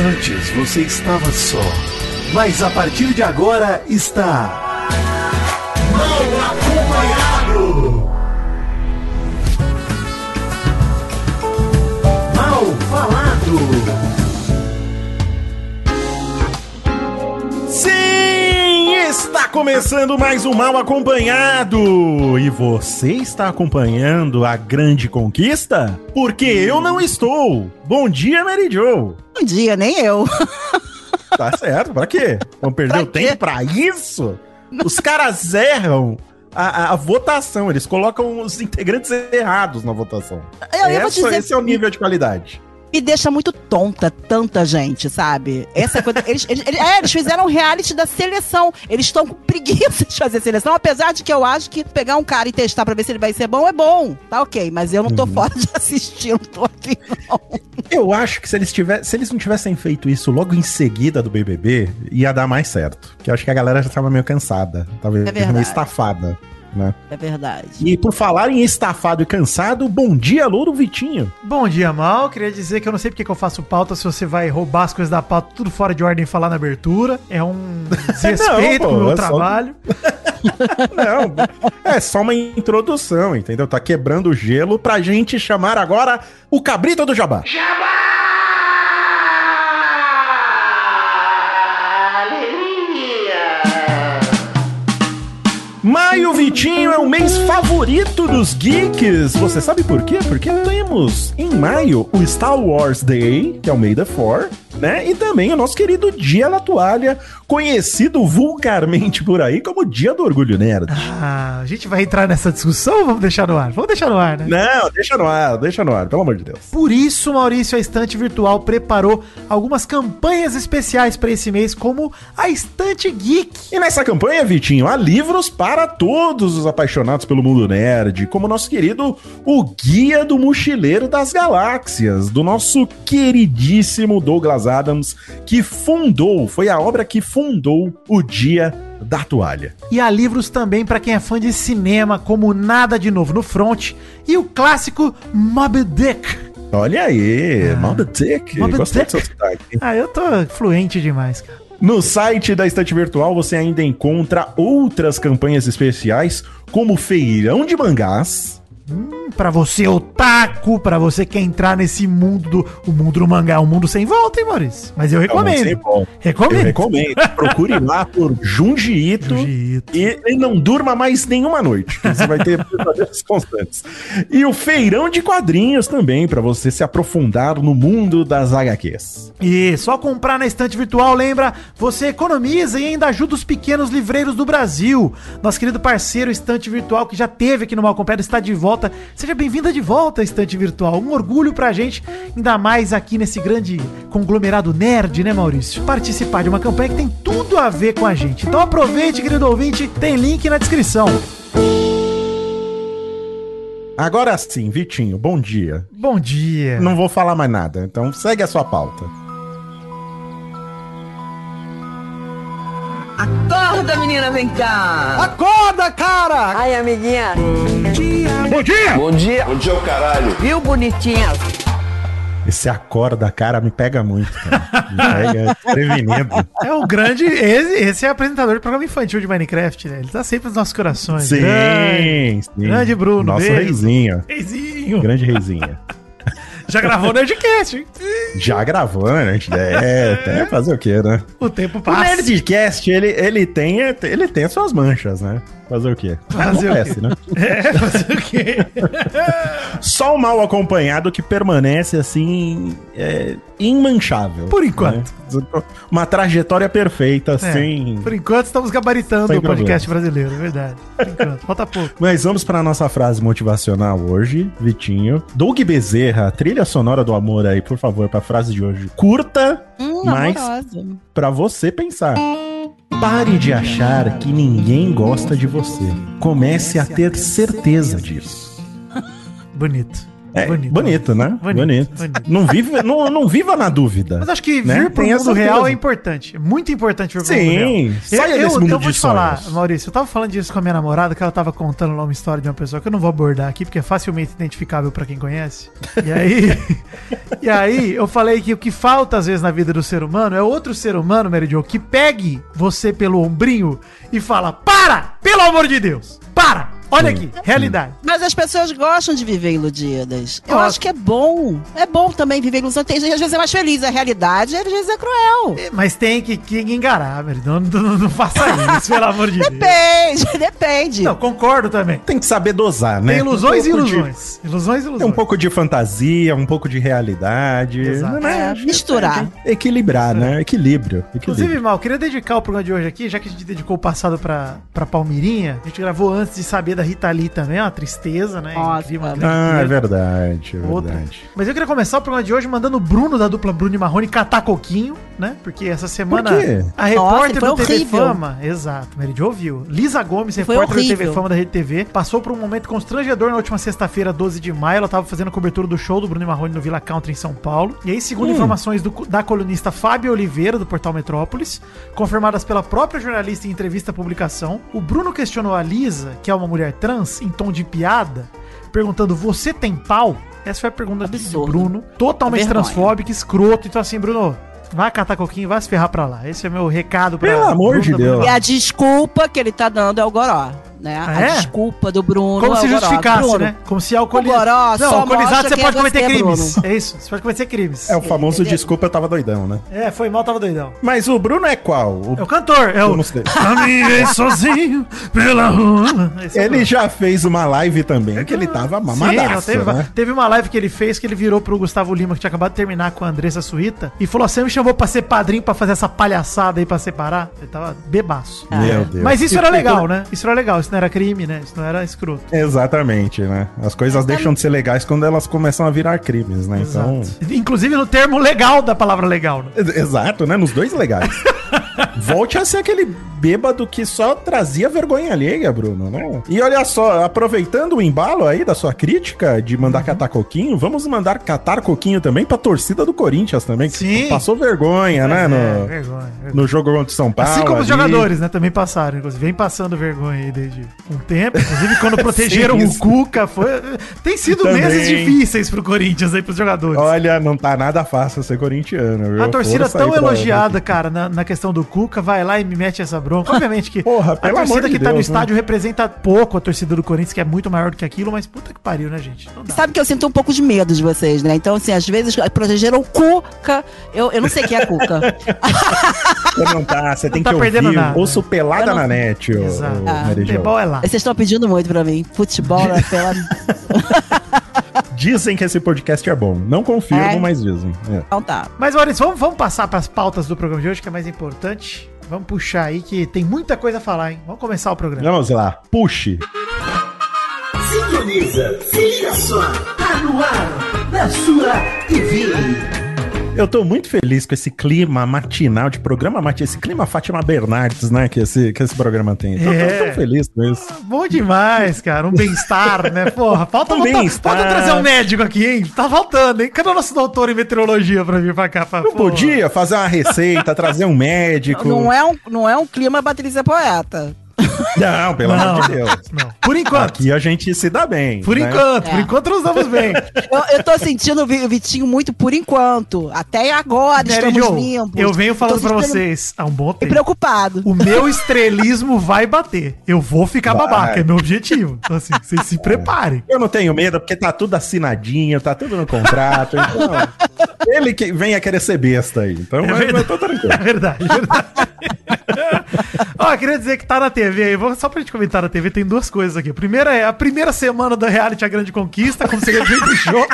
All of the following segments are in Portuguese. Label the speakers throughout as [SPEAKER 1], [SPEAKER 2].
[SPEAKER 1] Antes você estava só, mas a partir de agora está. Mal acompanhado! Mal falado!
[SPEAKER 2] Sim, está começando mais um Mal Acompanhado. E você está acompanhando a grande conquista? Porque eu não estou. Bom dia, Mary Jo.
[SPEAKER 3] Bom dia, nem eu.
[SPEAKER 2] Tá certo, pra quê? Vamos perder o tempo pra isso? Os caras erram a, a- a votação, eles colocam os integrantes errados na votação.
[SPEAKER 3] Eu, eu
[SPEAKER 2] Essa-
[SPEAKER 3] dizer,
[SPEAKER 2] esse é o nível de qualidade.
[SPEAKER 3] Me deixa muito tonta tanta gente, sabe? Essa coisa. Eles, eles, eles- é, eles fizeram um reality da seleção. Eles estão com preguiça de fazer seleção, apesar de que eu acho que pegar um cara e testar pra ver se ele vai ser bom é bom. Tá ok, mas eu não
[SPEAKER 2] Uhum.
[SPEAKER 3] tô fora de assistir, não tô afim, não.
[SPEAKER 2] Eu acho que se eles, tivessem, se eles não tivessem feito isso logo em seguida do BBB, ia dar mais certo. Porque eu acho que a galera já tava meio cansada. Tava
[SPEAKER 3] É
[SPEAKER 2] meio estafada, né?
[SPEAKER 3] É verdade.
[SPEAKER 2] E por falar em estafado e cansado, bom dia, Louro Vitinho.
[SPEAKER 4] Bom dia, Mal. Queria dizer que eu não sei porque que eu faço pauta se você vai roubar as coisas da pauta tudo fora de ordem e falar na abertura. É um desrespeito
[SPEAKER 2] Não, pô,
[SPEAKER 4] com o meu
[SPEAKER 2] é só-
[SPEAKER 4] trabalho.
[SPEAKER 2] Não, é só uma introdução, entendeu? Tá quebrando o gelo pra gente chamar agora o cabrito do Jabá. Maio Vitinho é o mês favorito dos geeks. Você sabe por quê? Porque temos em maio o Star Wars Day, que é o May the 4, né? E também o nosso querido Dia da Toalha, conhecido vulgarmente por aí como Dia do Orgulho Nerd.
[SPEAKER 4] Ah, a gente vai entrar nessa discussão ou vamos deixar no ar? Vamos deixar no ar, né?
[SPEAKER 2] Não, deixa no ar, deixa no ar, pelo amor de Deus.
[SPEAKER 4] Por isso, Maurício, a Estante Virtual preparou algumas campanhas especiais para esse mês, como a Estante Geek.
[SPEAKER 2] E nessa campanha, Vitinho, há livros para todos os apaixonados pelo mundo nerd, como o nosso querido O Guia do Mochileiro das Galáxias, do nosso queridíssimo Douglas Adams, que fundou, foi a obra que fundou o Dia da Toalha.
[SPEAKER 4] E há livros também para quem é fã de cinema, como Nada de Novo no Front e o clássico Moby Dick.
[SPEAKER 2] Olha aí,
[SPEAKER 4] Ah,
[SPEAKER 2] Mob Dick,
[SPEAKER 4] Moby
[SPEAKER 2] gostei
[SPEAKER 4] Dick.
[SPEAKER 2] do seu sotaque.
[SPEAKER 4] Ah, eu tô fluente demais, cara.
[SPEAKER 2] No site da Estante Virtual você ainda encontra outras campanhas especiais, como Feirão de Mangás,
[SPEAKER 4] Pra você otaku, pra você que quer entrar nesse mundo do o mundo do mangá, é um mundo sem volta, hein, Maurício? Mas eu
[SPEAKER 2] É um mundo sem
[SPEAKER 4] recomendo.
[SPEAKER 2] Eu
[SPEAKER 4] Recomendo.
[SPEAKER 2] recomendo. Procure lá por Junji Ito.
[SPEAKER 4] Junji Ito.
[SPEAKER 2] E, e não durma mais nenhuma noite, você vai ter pesadelos constantes. E o feirão de quadrinhos também, pra você se aprofundar no mundo das HQs.
[SPEAKER 4] E só comprar na estante virtual, lembra? Você economiza e ainda ajuda os pequenos livreiros do Brasil. Nosso querido parceiro Estante Virtual, que já teve aqui no Malcompedo, está de volta. Seja bem-vinda de volta, Estante Virtual. Um orgulho pra gente, ainda mais aqui nesse grande conglomerado nerd, né, Maurício? Participar de uma campanha que tem tudo a ver com a gente. Então aproveite, querido ouvinte, tem link na descrição.
[SPEAKER 2] Agora sim, Vitinho, bom dia.
[SPEAKER 4] Bom dia.
[SPEAKER 2] Não vou falar mais nada, então segue a sua pauta.
[SPEAKER 5] Acorda, menina, vem cá.
[SPEAKER 4] Acorda, cara!
[SPEAKER 5] Ai, amiguinha.
[SPEAKER 2] Bom dia!
[SPEAKER 5] Bom dia. Bom dia, o caralho. Viu, bonitinha?
[SPEAKER 2] Esse acorda, cara, me pega muito, cara. Me pega prevenido.
[SPEAKER 4] É o grande. Esse, esse é apresentador do programa infantil de Minecraft, né? Ele tá sempre nos nossos corações.
[SPEAKER 2] Sim,
[SPEAKER 4] Grande.
[SPEAKER 2] sim.
[SPEAKER 4] Grande Bruno,
[SPEAKER 2] Nosso
[SPEAKER 4] beijo.
[SPEAKER 2] reizinho.
[SPEAKER 4] Reizinho.
[SPEAKER 2] Grande reizinho.
[SPEAKER 4] Já gravou o Nerdcast, hein?
[SPEAKER 2] Já gravando, a gente é, até fazer o quê, né?
[SPEAKER 4] O tempo
[SPEAKER 2] O
[SPEAKER 4] passa.
[SPEAKER 2] Nerdcast, ele, ele, tem, ele tem as suas manchas, né? Fazer o quê?
[SPEAKER 4] Fazer o
[SPEAKER 2] Acontece,
[SPEAKER 4] quê?
[SPEAKER 2] né?
[SPEAKER 4] É, fazer o quê?
[SPEAKER 2] Só o mal acompanhado que permanece, assim, é, imanchável.
[SPEAKER 4] Por enquanto.
[SPEAKER 2] né? Uma trajetória perfeita,
[SPEAKER 4] É,
[SPEAKER 2] assim.
[SPEAKER 4] Por enquanto estamos gabaritando o podcast brasileiro, é verdade. Por enquanto. Falta pouco.
[SPEAKER 2] Mas vamos para nossa frase motivacional hoje, Vitinho. Doug Bezerra, trilha sonora do amor aí, por favor, pra frase de hoje. Curta,
[SPEAKER 3] Hum,
[SPEAKER 2] Mas-
[SPEAKER 3] amorosa.
[SPEAKER 2] pra você pensar. Pare de achar que ninguém gosta de você. Comece a ter certeza disso.
[SPEAKER 4] Bonito.
[SPEAKER 2] É, bonito,
[SPEAKER 4] Bonito.
[SPEAKER 2] né?
[SPEAKER 4] Bonito,
[SPEAKER 2] Bonito.
[SPEAKER 4] bonito.
[SPEAKER 2] Não, vive, não, não viva na dúvida.
[SPEAKER 4] Mas acho que
[SPEAKER 2] né?
[SPEAKER 4] vir pro
[SPEAKER 2] Tenha
[SPEAKER 4] mundo real é importante. É muito importante vir pro
[SPEAKER 2] Sim,
[SPEAKER 4] mundo real.
[SPEAKER 2] saia
[SPEAKER 4] eu,
[SPEAKER 2] desse mundo
[SPEAKER 4] eu vou te falar,
[SPEAKER 2] sonhos.
[SPEAKER 4] Maurício, eu tava falando disso com a minha namorada, que ela tava contando lá uma história de uma pessoa que eu não vou abordar aqui, porque é facilmente identificável pra quem conhece. E aí, e aí eu falei que o que falta às vezes na vida do ser humano é outro ser humano, Mary Jo, que pegue você pelo ombrinho e fala: Para! Pelo amor de Deus! Para! Olha aqui, realidade.
[SPEAKER 3] Mas as pessoas gostam de viver iludidas. Eu acho que é bom. É bom também viver ilusão. Tem gente às vezes é mais feliz. A realidade às vezes é cruel.
[SPEAKER 4] Mas tem que, que enganar. Não, não, não faça isso, pelo amor de Deus.
[SPEAKER 3] Depende, depende.
[SPEAKER 4] Não, concordo também.
[SPEAKER 2] Tem que saber dosar, né?
[SPEAKER 4] Tem ilusões e
[SPEAKER 2] Um pouco de-
[SPEAKER 4] ilusões. Ilusões e ilusões.
[SPEAKER 2] Tem um pouco de fantasia, um pouco de realidade.
[SPEAKER 4] Exato.
[SPEAKER 2] né?
[SPEAKER 3] É, misturar.
[SPEAKER 2] Equilibrar, né? Equilíbrio.
[SPEAKER 4] Inclusive,
[SPEAKER 2] Equilíbrio.
[SPEAKER 4] Mal, eu queria dedicar o programa de hoje aqui, já que a gente dedicou o passado pra, pra Palmirinha. A gente gravou antes de saber da Rita Lee também, é uma tristeza, né?
[SPEAKER 3] Nossa,
[SPEAKER 4] Incrível, grande
[SPEAKER 2] Ah, é verdade, é
[SPEAKER 4] Outra.
[SPEAKER 2] verdade.
[SPEAKER 4] Mas eu queria começar o programa de hoje mandando o Bruno da dupla Bruno e Marrone catar coquinho, né? Porque essa semana
[SPEAKER 2] Por quê?
[SPEAKER 4] a
[SPEAKER 3] Nossa,
[SPEAKER 4] repórter
[SPEAKER 3] foi
[SPEAKER 4] do TV
[SPEAKER 3] horrível.
[SPEAKER 4] Fama, exato, Jo ouviu. Lisa Gomes,
[SPEAKER 3] Foi
[SPEAKER 4] repórter do TV
[SPEAKER 3] horrível.
[SPEAKER 4] Fama da Rede TV, passou por um momento constrangedor na última sexta-feira, 12 de maio. Ela tava fazendo cobertura do show do Bruno e Marrone no Villa Country em São Paulo. E aí, segundo
[SPEAKER 2] Hum.
[SPEAKER 4] informações do- da colunista Fábio Oliveira, do portal Metrópolis, confirmadas pela própria jornalista em entrevista à publicação, o Bruno questionou a Lisa, que é uma mulher trans, em tom de piada, perguntando: Você tem pau? Essa foi a pergunta do
[SPEAKER 3] Absurdo.
[SPEAKER 4] Bruno, totalmente
[SPEAKER 3] Vergonha.
[SPEAKER 4] transfóbico, escroto. Então, assim, Bruno, vai catar coquinho, vai se ferrar pra lá. Esse é meu recado pra
[SPEAKER 2] Pelo amor de
[SPEAKER 4] da
[SPEAKER 2] Deus.
[SPEAKER 3] E a desculpa que ele tá dando é o goró, né?
[SPEAKER 4] Ah, é?
[SPEAKER 3] A desculpa do Bruno
[SPEAKER 4] Como
[SPEAKER 3] é
[SPEAKER 4] se justificasse,
[SPEAKER 3] Bruno,
[SPEAKER 4] né? Como se
[SPEAKER 3] goró
[SPEAKER 4] Não,
[SPEAKER 3] só
[SPEAKER 4] alcoolizado você pode
[SPEAKER 3] é
[SPEAKER 4] cometer
[SPEAKER 3] você,
[SPEAKER 4] crimes.
[SPEAKER 3] Bruno.
[SPEAKER 4] É isso, você pode cometer crimes.
[SPEAKER 2] É o famoso
[SPEAKER 3] Entendeu?
[SPEAKER 2] desculpa, eu tava doidão, né?
[SPEAKER 4] É, foi mal, tava doidão.
[SPEAKER 2] Mas o Bruno é qual? O-
[SPEAKER 4] É o cantor, é
[SPEAKER 2] Eu
[SPEAKER 4] o. Caminhei sozinho pela rua. É
[SPEAKER 2] Ele já fez uma live também, que ele tava
[SPEAKER 4] Sim, não,
[SPEAKER 2] mamadaço,
[SPEAKER 4] teve,
[SPEAKER 2] né?
[SPEAKER 4] teve uma live que ele fez que ele virou pro Gustavo Lima, que tinha acabado de terminar com a Andressa Suíta, e falou assim: me chamou pra ser padrinho pra fazer essa palhaçada aí pra separar. Ele tava bebaço.
[SPEAKER 2] Meu Deus.
[SPEAKER 4] Mas isso
[SPEAKER 2] E-
[SPEAKER 4] era legal, né? Isso era legal, isso não era crime, né? Isso não era escroto.
[SPEAKER 2] Exatamente, né? As coisas deixam de ser legais quando elas começam a virar crimes, né? Então.
[SPEAKER 4] Exato. Inclusive no termo legal da palavra legal, né?
[SPEAKER 2] Ex- Exato, né? Nos dois legais. Volte a ser aquele bêbado que só trazia vergonha alheia, Bruno, né? E olha só, aproveitando o embalo aí da sua crítica de
[SPEAKER 4] Uhum.
[SPEAKER 2] mandar catar coquinho, vamos mandar catar coquinho também pra torcida do Corinthians também, que
[SPEAKER 4] Sim.
[SPEAKER 2] passou vergonha, né?
[SPEAKER 4] É,
[SPEAKER 2] No,
[SPEAKER 4] vergonha, vergonha.
[SPEAKER 2] no jogo contra o São Paulo.
[SPEAKER 4] Assim como os
[SPEAKER 2] ali.
[SPEAKER 4] jogadores, né? Também passaram, inclusive. Vem passando vergonha aí desde um tempo. Inclusive, quando protegeram
[SPEAKER 2] Sim,
[SPEAKER 4] o. Cuca, foi. Tem sido
[SPEAKER 2] Também.
[SPEAKER 4] meses difíceis pro Corinthians aí, pros jogadores.
[SPEAKER 2] Olha, não tá nada fácil ser corintiano, viu?
[SPEAKER 4] A torcida
[SPEAKER 2] Força
[SPEAKER 4] tão elogiada, cara, na, na questão do Cuca, vai lá e me mete essa bronca. Obviamente que
[SPEAKER 2] Porra,
[SPEAKER 4] a torcida
[SPEAKER 2] de
[SPEAKER 4] que tá no
[SPEAKER 2] Deus, né?
[SPEAKER 4] estádio representa pouco a torcida do Corinthians, que é muito maior do que aquilo, mas puta que pariu, né, gente? Não dá.
[SPEAKER 3] Sabe que eu sinto um pouco de medo de vocês, né? Então, assim, às vezes protegeram o Cuca. Eu, eu não sei quem é Cuca.
[SPEAKER 2] Você não tá, você tem
[SPEAKER 4] tá
[SPEAKER 2] que ouvir
[SPEAKER 4] nada.
[SPEAKER 2] Ouço pelada
[SPEAKER 3] não-
[SPEAKER 2] na net, ô,
[SPEAKER 4] Exato.
[SPEAKER 2] ô,
[SPEAKER 3] Ah.
[SPEAKER 4] Futebol é lá.
[SPEAKER 3] Vocês estão pedindo muito pra mim. Futebol, né? Pela...
[SPEAKER 2] Dizem que esse podcast é bom. Não confirmo,
[SPEAKER 3] É?
[SPEAKER 2] mas dizem. É.
[SPEAKER 3] Então tá.
[SPEAKER 4] Mas, Maurício, vamos, vamos passar pras pautas do programa de hoje, que é mais importante. Vamos puxar aí, que tem muita coisa a falar, hein? Vamos começar o programa.
[SPEAKER 2] Vamos lá, puxe.
[SPEAKER 1] Sintoniza, veja só, tá no ar, na sua.
[SPEAKER 2] Eu tô muito feliz com esse clima matinal de programa matinal, esse clima Fátima Bernardes, né, que esse, que esse programa tem. Tô, tô
[SPEAKER 4] É.
[SPEAKER 2] tão feliz com isso.
[SPEAKER 4] Bom demais, cara. Um bem-estar, né? Porra, falta,
[SPEAKER 2] Um bem-estar.
[SPEAKER 4] falta trazer um médico aqui, hein? Tá faltando, hein? Cadê o nosso doutor em meteorologia pra vir pra cá? Pra,
[SPEAKER 2] Não podia fazer uma receita, trazer um médico.
[SPEAKER 3] Não é um, não é um clima Patrícia Poeta.
[SPEAKER 2] Não, pelo
[SPEAKER 4] Não,
[SPEAKER 2] amor de Deus.
[SPEAKER 4] não. Por enquanto.
[SPEAKER 2] Aqui a gente se dá bem.
[SPEAKER 4] Por
[SPEAKER 2] né?
[SPEAKER 4] enquanto, por
[SPEAKER 3] É.
[SPEAKER 4] enquanto nós estamos bem.
[SPEAKER 3] Eu, eu tô sentindo o Vi- o Vitinho muito por enquanto. Até agora
[SPEAKER 4] Mary
[SPEAKER 3] estamos
[SPEAKER 4] Jo,
[SPEAKER 3] limpos.
[SPEAKER 4] eu venho falando pra vocês há um bom
[SPEAKER 3] E
[SPEAKER 4] tempo.
[SPEAKER 3] preocupado.
[SPEAKER 4] O meu estrelismo vai bater. Eu vou ficar
[SPEAKER 2] Vai.
[SPEAKER 4] babaca, é meu objetivo. Então, assim, vocês se preparem.
[SPEAKER 2] Eu não tenho medo, porque tá tudo assinadinho, tá tudo no contrato. Então, ele que vem a querer ser besta aí. Então, eu,
[SPEAKER 4] verdade.
[SPEAKER 2] eu tô tranquilo.
[SPEAKER 4] É verdade, é verdade. Ó, queria dizer que tá na TV aí. Vou- Só pra gente comentar na TV, tem duas coisas aqui. A primeira é a primeira semana da reality A Grande Conquista, como você vem do show.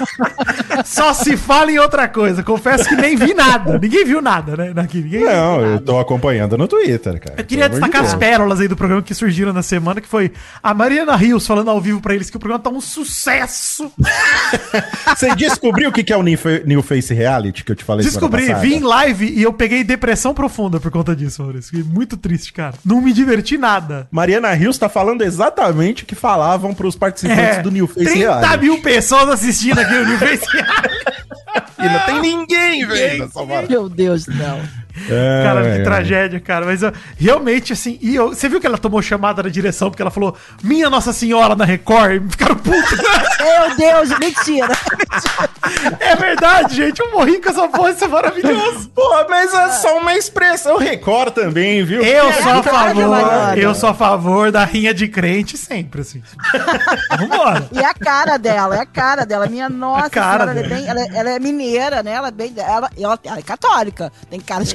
[SPEAKER 4] Só se fala em outra coisa. Confesso que nem vi nada. Ninguém viu nada, né? Daqui. Ninguém
[SPEAKER 2] Não, eu tô acompanhando no Twitter, cara.
[SPEAKER 4] Eu queria
[SPEAKER 2] amor de
[SPEAKER 4] destacar as pérolas aí do programa que surgiram na semana, que foi a Mariana Rios falando ao vivo pra eles que o programa tá um sucesso.
[SPEAKER 2] Você descobriu o que é o New Fa- New Face Reality que eu te falei
[SPEAKER 4] Descobri, vi em live e eu peguei depressão profunda por conta disso, Maurício. Fiquei muito triste, cara. Não me diverti nada.
[SPEAKER 2] Mariana Rios tá falando exatamente o que falavam pros participantes do New Face
[SPEAKER 4] 30
[SPEAKER 2] Reality.
[SPEAKER 4] É, mil pessoas assistindo aqui no New Face Reality.
[SPEAKER 2] E não tem ninguém, velho.
[SPEAKER 3] Meu Deus céu.
[SPEAKER 2] É,
[SPEAKER 4] Cara, que
[SPEAKER 2] é.
[SPEAKER 4] tragédia, cara. Mas ó, realmente, assim, e eu- você viu que ela tomou chamada da direção porque ela falou Minha Nossa Senhora na Record? E ficaram putos.
[SPEAKER 3] Meu Deus, mentira.
[SPEAKER 4] é verdade, gente. Eu morri com essa porra, isso é maravilhoso.
[SPEAKER 2] Pô, mas é só uma expressão. Record também, viu?
[SPEAKER 4] Eu
[SPEAKER 3] É,
[SPEAKER 4] sou a favor, eu sou a favor da rinha de crente sempre, assim. Vambora.
[SPEAKER 3] E a cara dela, é a cara dela. Minha nossa
[SPEAKER 4] A cara
[SPEAKER 3] senhora, ela é, bem, ela, é- ela é mineira, né? Ela é bem. Ela, ela, ela é católica. Tem cara de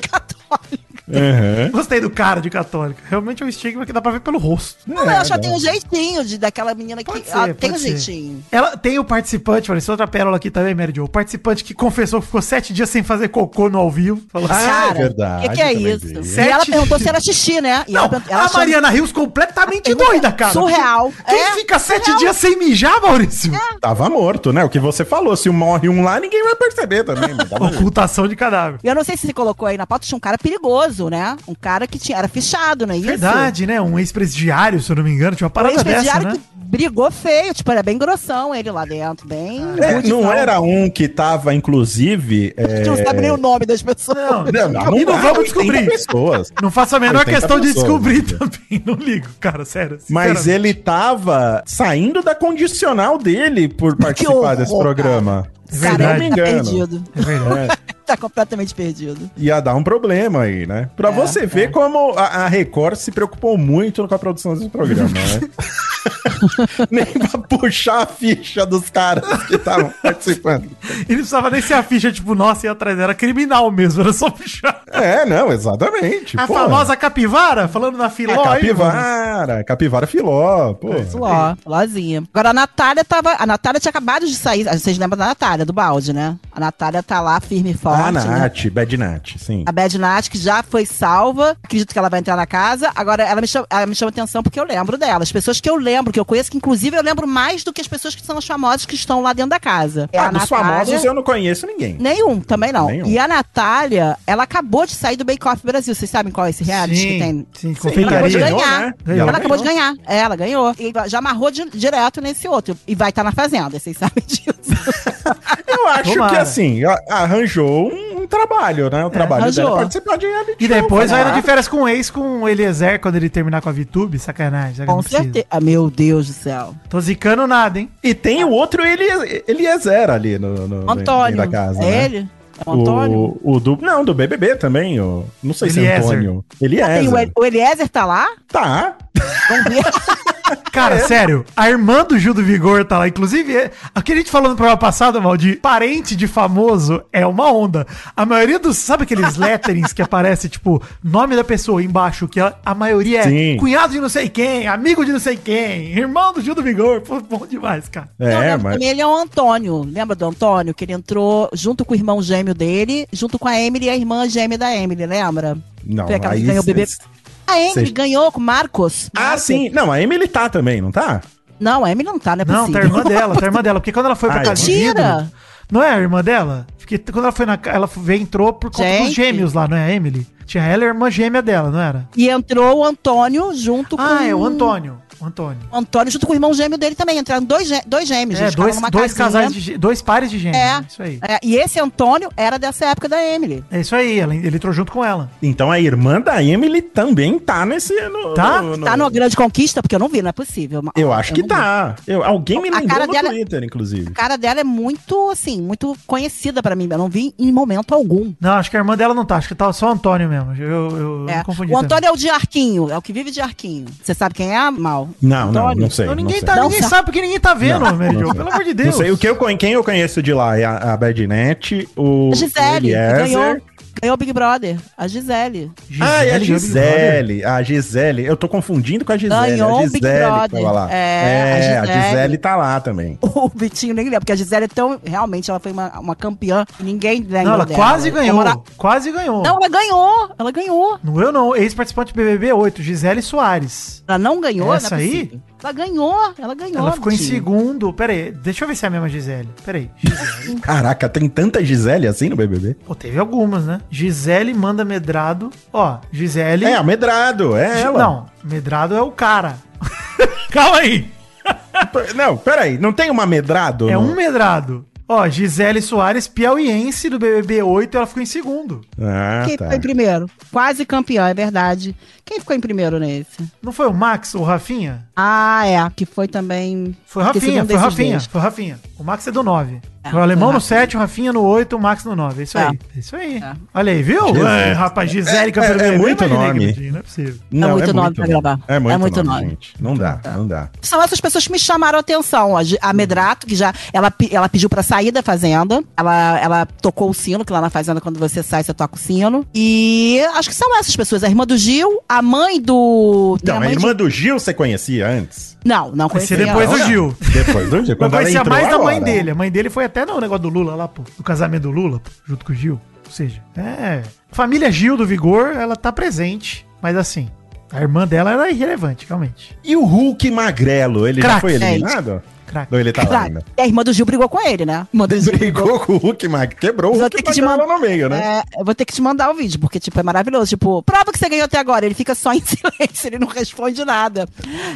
[SPEAKER 3] católica.
[SPEAKER 2] Uhum.
[SPEAKER 4] Gostei do cara de católica. Realmente é um estigma que dá pra ver pelo rosto.
[SPEAKER 3] Não, ela só tem um jeitinho de, daquela menina que.
[SPEAKER 4] Pode ser,
[SPEAKER 3] ela tem um
[SPEAKER 4] ser.
[SPEAKER 3] jeitinho.
[SPEAKER 4] Ela tem o participante, olha, isso é outra pérola aqui também, Mary Jo. O participante que confessou que ficou sete dias sem fazer cocô no ao vivo. Falou assim,
[SPEAKER 2] Ah, é verdade,
[SPEAKER 3] O que, que é isso?
[SPEAKER 2] vi.
[SPEAKER 3] E ela perguntou
[SPEAKER 4] dias.
[SPEAKER 3] se era xixi, né? E
[SPEAKER 4] Não,
[SPEAKER 3] ela, ela
[SPEAKER 4] a
[SPEAKER 3] achou-
[SPEAKER 4] Mariana Rios completamente doida, cara.
[SPEAKER 3] Surreal.
[SPEAKER 4] Quem
[SPEAKER 3] É,
[SPEAKER 4] fica sete dias sem mijar, Maurício?
[SPEAKER 2] Tava morto, né? O que você falou. Se morre um lá, ninguém vai perceber também.
[SPEAKER 4] Ocultação de cadáver.
[SPEAKER 3] Eu não sei se você colocou aí na pauta, tinha um cara perigoso, né? Um cara que tinha, era fichado, não é isso?
[SPEAKER 4] Verdade, né? Um ex-presidiário, se eu não me engano, tinha uma
[SPEAKER 3] Um
[SPEAKER 4] parada dessa,
[SPEAKER 3] ex-presidiário
[SPEAKER 4] né?
[SPEAKER 3] que brigou feio, tipo, era bem grossão ele lá dentro, bem...
[SPEAKER 2] É, não era um que tava, inclusive.
[SPEAKER 3] A gente não
[SPEAKER 2] é,
[SPEAKER 3] sabe nem o nome das pessoas.
[SPEAKER 4] Não,
[SPEAKER 2] Não,
[SPEAKER 4] e não
[SPEAKER 2] dá,
[SPEAKER 4] vamos
[SPEAKER 2] 80
[SPEAKER 4] descobrir.
[SPEAKER 2] pessoas.
[SPEAKER 4] Não faço a menor
[SPEAKER 2] 80
[SPEAKER 4] questão de
[SPEAKER 2] pessoas,
[SPEAKER 4] descobrir
[SPEAKER 2] né?
[SPEAKER 4] também. Não ligo, cara, sério.
[SPEAKER 2] Mas ele tava saindo da condicional dele por participar
[SPEAKER 3] horror,
[SPEAKER 2] desse programa.
[SPEAKER 4] É
[SPEAKER 3] Cara,
[SPEAKER 4] verdade.
[SPEAKER 3] ele tá
[SPEAKER 2] engano.
[SPEAKER 4] É verdade.
[SPEAKER 3] Tá completamente perdido.
[SPEAKER 2] Ia dar um problema aí, né? Pra
[SPEAKER 3] É,
[SPEAKER 2] você ver como a, a Record se preocupou muito com a produção desse programa, né? Nem pra puxar a ficha dos caras que estavam participando.
[SPEAKER 4] Ele não precisava nem ser a ficha, tipo, nossa, ia atrás. Era criminal mesmo, era só puxar.
[SPEAKER 2] É, não, exatamente.
[SPEAKER 4] A
[SPEAKER 2] porra.
[SPEAKER 4] famosa capivara, falando na filó
[SPEAKER 2] A
[SPEAKER 4] aí, mano.
[SPEAKER 2] capivara, capivara filó, pô.
[SPEAKER 3] Filó, filózinha. Agora a Natália tava. A Natália tinha acabado de sair. Vocês lembram da Natália, do balde, né? A Natália tá lá firme e forte.
[SPEAKER 2] A
[SPEAKER 3] né?
[SPEAKER 2] Nath, Bad Nath, sim.
[SPEAKER 3] A Bad Nat, que já foi salva. Acredito que ela vai entrar na casa. Agora, ela me, chama, ela me chama atenção porque eu lembro dela. As pessoas que eu lembro, que eu conheço, que inclusive eu lembro mais do que as pessoas que são os famosos que estão lá dentro da casa. É
[SPEAKER 2] Ah,
[SPEAKER 3] a
[SPEAKER 2] dos
[SPEAKER 3] Natália-
[SPEAKER 2] famosos eu não conheço ninguém.
[SPEAKER 3] Nenhum, também não.
[SPEAKER 2] Nenhum.
[SPEAKER 3] E a Natália, ela acabou de sair do Bake Off Brasil. Vocês sabem qual é esse reality que tem?
[SPEAKER 4] sim,
[SPEAKER 2] Sim,
[SPEAKER 3] Ela acabou de
[SPEAKER 2] Ganhou,
[SPEAKER 3] ganhar.
[SPEAKER 2] né?
[SPEAKER 4] Ganhou.
[SPEAKER 3] Ela
[SPEAKER 2] Ela
[SPEAKER 3] acabou de ganhar. Ela ganhou. E já amarrou di- direto nesse outro. E vai estar na fazenda, vocês sabem disso.
[SPEAKER 2] Eu acho
[SPEAKER 4] Tomara.
[SPEAKER 2] que assim, arranjou um, um trabalho, né? O trabalho
[SPEAKER 3] arranjou.
[SPEAKER 2] dela é participar de reality
[SPEAKER 4] E depois vai de férias com o ex, com o Eliezer, quando ele terminar com a VTube. Sacanagem.
[SPEAKER 3] Com certeza. Ah, meu Deus do céu.
[SPEAKER 4] Tô zicando nada, hein?
[SPEAKER 2] E tem o outro Elie- Eliezer ali no, no
[SPEAKER 3] Antônio.
[SPEAKER 2] da casa,
[SPEAKER 3] é
[SPEAKER 2] né?
[SPEAKER 3] ele? É o Antônio?
[SPEAKER 2] O, o do, não, do BBB também. O, não sei se é
[SPEAKER 4] Eliezer.
[SPEAKER 2] Antônio.
[SPEAKER 3] Ah, tem o,
[SPEAKER 2] Eliezer.
[SPEAKER 3] El- o Eliezer tá lá?
[SPEAKER 2] Tá.
[SPEAKER 3] Vamos ver.
[SPEAKER 4] Cara,
[SPEAKER 2] É.
[SPEAKER 4] sério, a irmã do Gil do Vigor tá lá. Inclusive, é- o que a gente falou no programa passado, mal, de parente de famoso é uma onda. A maioria dos. Sabe aqueles letterings que aparece, tipo, nome da pessoa embaixo, que a, a maioria é
[SPEAKER 2] Sim.
[SPEAKER 4] cunhado de não sei quem, amigo de não sei quem, irmão do Gil do Vigor. Pô, bom demais, cara.
[SPEAKER 2] É,
[SPEAKER 3] lembro
[SPEAKER 2] mas.
[SPEAKER 3] ele é o Antônio. Lembra do Antônio? Que ele entrou junto com o irmão gêmeo dele, junto com a Emily e a irmã gêmea da Emily, lembra?
[SPEAKER 2] Não,
[SPEAKER 3] Foi aquela que
[SPEAKER 2] aí
[SPEAKER 3] ganhou o bebê. A Emily
[SPEAKER 2] Cês-
[SPEAKER 3] ganhou com o Marcos.
[SPEAKER 2] Ah,
[SPEAKER 3] Marcos.
[SPEAKER 2] sim. Não, a Emily tá também, não tá?
[SPEAKER 3] Não, a Emily não tá, não é
[SPEAKER 4] Não, tá a irmã dela, tá a irmã dela. Porque quando ela foi pra
[SPEAKER 2] Ah,
[SPEAKER 4] casa
[SPEAKER 2] é.
[SPEAKER 4] vidro,
[SPEAKER 3] Mentira!
[SPEAKER 4] Não é a irmã dela? Porque quando ela foi na ela veio, entrou por conta dos
[SPEAKER 3] Gente.
[SPEAKER 4] gêmeos lá, não é a Emily? Tinha ela e a irmã gêmea dela, não era?
[SPEAKER 3] E entrou o Antônio junto com.
[SPEAKER 4] Ah, é o Antônio. O Antônio.
[SPEAKER 3] O Antônio junto com o irmão gêmeo dele também. Entraram dois, dois gêmeos.
[SPEAKER 4] É, dois,
[SPEAKER 3] numa
[SPEAKER 4] dois casais de dois pares de gêmeos.
[SPEAKER 3] É.
[SPEAKER 4] né? Isso aí.
[SPEAKER 3] É, e esse Antônio era dessa época da Emily.
[SPEAKER 4] É isso aí, ela- ele entrou junto com ela.
[SPEAKER 2] Então a irmã da Emily também tá nesse. no-
[SPEAKER 4] Tá?
[SPEAKER 2] no- no-
[SPEAKER 3] Tá no Grande Conquista? Porque eu não vi, não é possível.
[SPEAKER 2] Eu acho que
[SPEAKER 3] não vi.
[SPEAKER 2] tá. Eu, alguém me lembrou no
[SPEAKER 3] dela-
[SPEAKER 2] Twitter, inclusive.
[SPEAKER 3] A cara dela é muito, assim, muito conhecida pra mim. Eu não vi em momento algum.
[SPEAKER 4] Não, acho que a irmã dela não tá, acho que tá só o Antônio mesmo. Eu, eu, eu
[SPEAKER 3] É.
[SPEAKER 4] me confundi.
[SPEAKER 3] O Antônio é o de Arquinho, é o que vive de Arquinho. Você sabe quem é, Mal?
[SPEAKER 2] Não, não,
[SPEAKER 3] Antônio?
[SPEAKER 2] não sei.
[SPEAKER 4] Não,
[SPEAKER 2] não
[SPEAKER 4] ninguém
[SPEAKER 2] sei.
[SPEAKER 4] tá,
[SPEAKER 3] Não
[SPEAKER 4] ninguém
[SPEAKER 3] sabe.
[SPEAKER 4] sabe porque ninguém tá vendo,
[SPEAKER 2] Não,
[SPEAKER 4] Mary
[SPEAKER 2] não
[SPEAKER 4] Jo,
[SPEAKER 2] sei.
[SPEAKER 4] Pelo amor de Deus.
[SPEAKER 2] Não sei, o que eu, quem eu conheço de lá é a, a Badnet, o
[SPEAKER 3] Gisele, que
[SPEAKER 2] Eliezer.
[SPEAKER 3] ganhou, ganhou o Big Brother. A Gisele.
[SPEAKER 2] Ah, e a
[SPEAKER 4] Gisele
[SPEAKER 2] Gisele. A Gisele. Eu tô confundindo com a Gisele.
[SPEAKER 3] Ganhou
[SPEAKER 2] a
[SPEAKER 3] o Big
[SPEAKER 2] Gisele que
[SPEAKER 3] Brother.
[SPEAKER 2] tava lá.
[SPEAKER 3] É, a
[SPEAKER 2] a
[SPEAKER 3] Gisele.
[SPEAKER 2] Gisele tá lá também.
[SPEAKER 3] O Vitinho nem lembra, porque a Gisele é tão. Realmente, ela foi uma, uma campeã ninguém lembra.
[SPEAKER 4] Não, ela
[SPEAKER 3] dela.
[SPEAKER 4] quase ganhou.
[SPEAKER 3] Como ela-
[SPEAKER 4] Quase ganhou.
[SPEAKER 3] Não, ela ganhou. Ela ganhou.
[SPEAKER 4] Não eu não, ex-participante do BBB 8, Gisele Soares.
[SPEAKER 3] Ela não ganhou,
[SPEAKER 4] Essa
[SPEAKER 3] não é
[SPEAKER 4] aí?
[SPEAKER 3] Ela ganhou, ela ganhou.
[SPEAKER 4] Ela ficou em segundo. Pera aí, deixa eu ver se é a mesma Gisele. Pera aí. Gisele.
[SPEAKER 2] Caraca, tem tanta Gisele assim no BBB?
[SPEAKER 4] Pô, teve algumas, né? Gisele manda Medrado. Ó, Gisele.
[SPEAKER 2] É, Medrado, é ela.
[SPEAKER 4] Não, Medrado é o cara. Calma aí.
[SPEAKER 2] Não, peraí, não tem uma Medrado?
[SPEAKER 4] É
[SPEAKER 2] no-
[SPEAKER 4] um Medrado. Ó, Gisele Soares, piauiense do BBB 8, ela ficou em segundo.
[SPEAKER 2] Ah,
[SPEAKER 3] Quem
[SPEAKER 2] tá.
[SPEAKER 3] ficou em primeiro? Quase campeão, é verdade. Quem ficou em primeiro nesse?
[SPEAKER 4] Não foi o Max ou o Rafinha?
[SPEAKER 3] Ah, é, que foi também.
[SPEAKER 4] Foi Rafinha, foi Rafinha,
[SPEAKER 3] dois.
[SPEAKER 4] foi o Rafinha. O Max é do 9.
[SPEAKER 3] É,
[SPEAKER 4] o alemão no
[SPEAKER 3] Rafinha.
[SPEAKER 4] 7, o Rafinha no 8, o Max no 9. É isso
[SPEAKER 3] É.
[SPEAKER 4] aí. É isso aí.
[SPEAKER 3] É.
[SPEAKER 4] Olha aí, viu? É, rapaz, Gisele
[SPEAKER 2] É- é- é muito nome.
[SPEAKER 4] não é possível.
[SPEAKER 2] Não,
[SPEAKER 3] muito nome pra gravar.
[SPEAKER 2] É muito,
[SPEAKER 3] É muito
[SPEAKER 2] nome,
[SPEAKER 3] nome.
[SPEAKER 2] gente. Não dá, não dá.
[SPEAKER 3] São essas pessoas que me chamaram a atenção. A, a Medrato, que já. Ela, ela pediu pra sair da fazenda. Ela, ela tocou o sino, que lá na fazenda, quando você sai, você toca o sino. E acho que são essas pessoas. A irmã do Gil, a mãe do. tem
[SPEAKER 2] Não, a
[SPEAKER 3] mãe
[SPEAKER 2] irmã
[SPEAKER 3] de-
[SPEAKER 2] do Gil você conhecia antes?
[SPEAKER 3] Não, não
[SPEAKER 4] Vai ser
[SPEAKER 3] conhecia.
[SPEAKER 4] depois
[SPEAKER 3] ela.
[SPEAKER 4] do Gil.
[SPEAKER 2] Depois do Gil.
[SPEAKER 4] Eu
[SPEAKER 2] Quando ela
[SPEAKER 4] conhecia
[SPEAKER 2] entrou
[SPEAKER 4] mais da mãe
[SPEAKER 2] agora.
[SPEAKER 4] dele. A mãe dele foi até no negócio do Lula lá, pô. Do casamento do Lula, pô, junto com o Gil. Ou seja, é. Família Gil do Vigor, ela tá presente. Mas assim, a irmã dela era irrelevante, realmente.
[SPEAKER 2] E o Hulk magrelo, ele já
[SPEAKER 4] Craque.
[SPEAKER 2] foi eliminado?
[SPEAKER 4] Craque.
[SPEAKER 2] Ou ele tá lá
[SPEAKER 3] Claro.
[SPEAKER 2] ainda?
[SPEAKER 3] E a irmã do Gil brigou com ele, né? Irmã do Gil
[SPEAKER 2] Brigou com o Hulk magrelo. Quebrou o
[SPEAKER 3] Vou
[SPEAKER 2] Hulk
[SPEAKER 3] ter que te
[SPEAKER 2] magrelo
[SPEAKER 3] mandar-
[SPEAKER 2] no meio, né?
[SPEAKER 3] É, eu vou ter que te mandar o vídeo, porque, tipo, é maravilhoso. Tipo, prova que você ganhou até agora. Ele fica só em silêncio, ele não responde nada.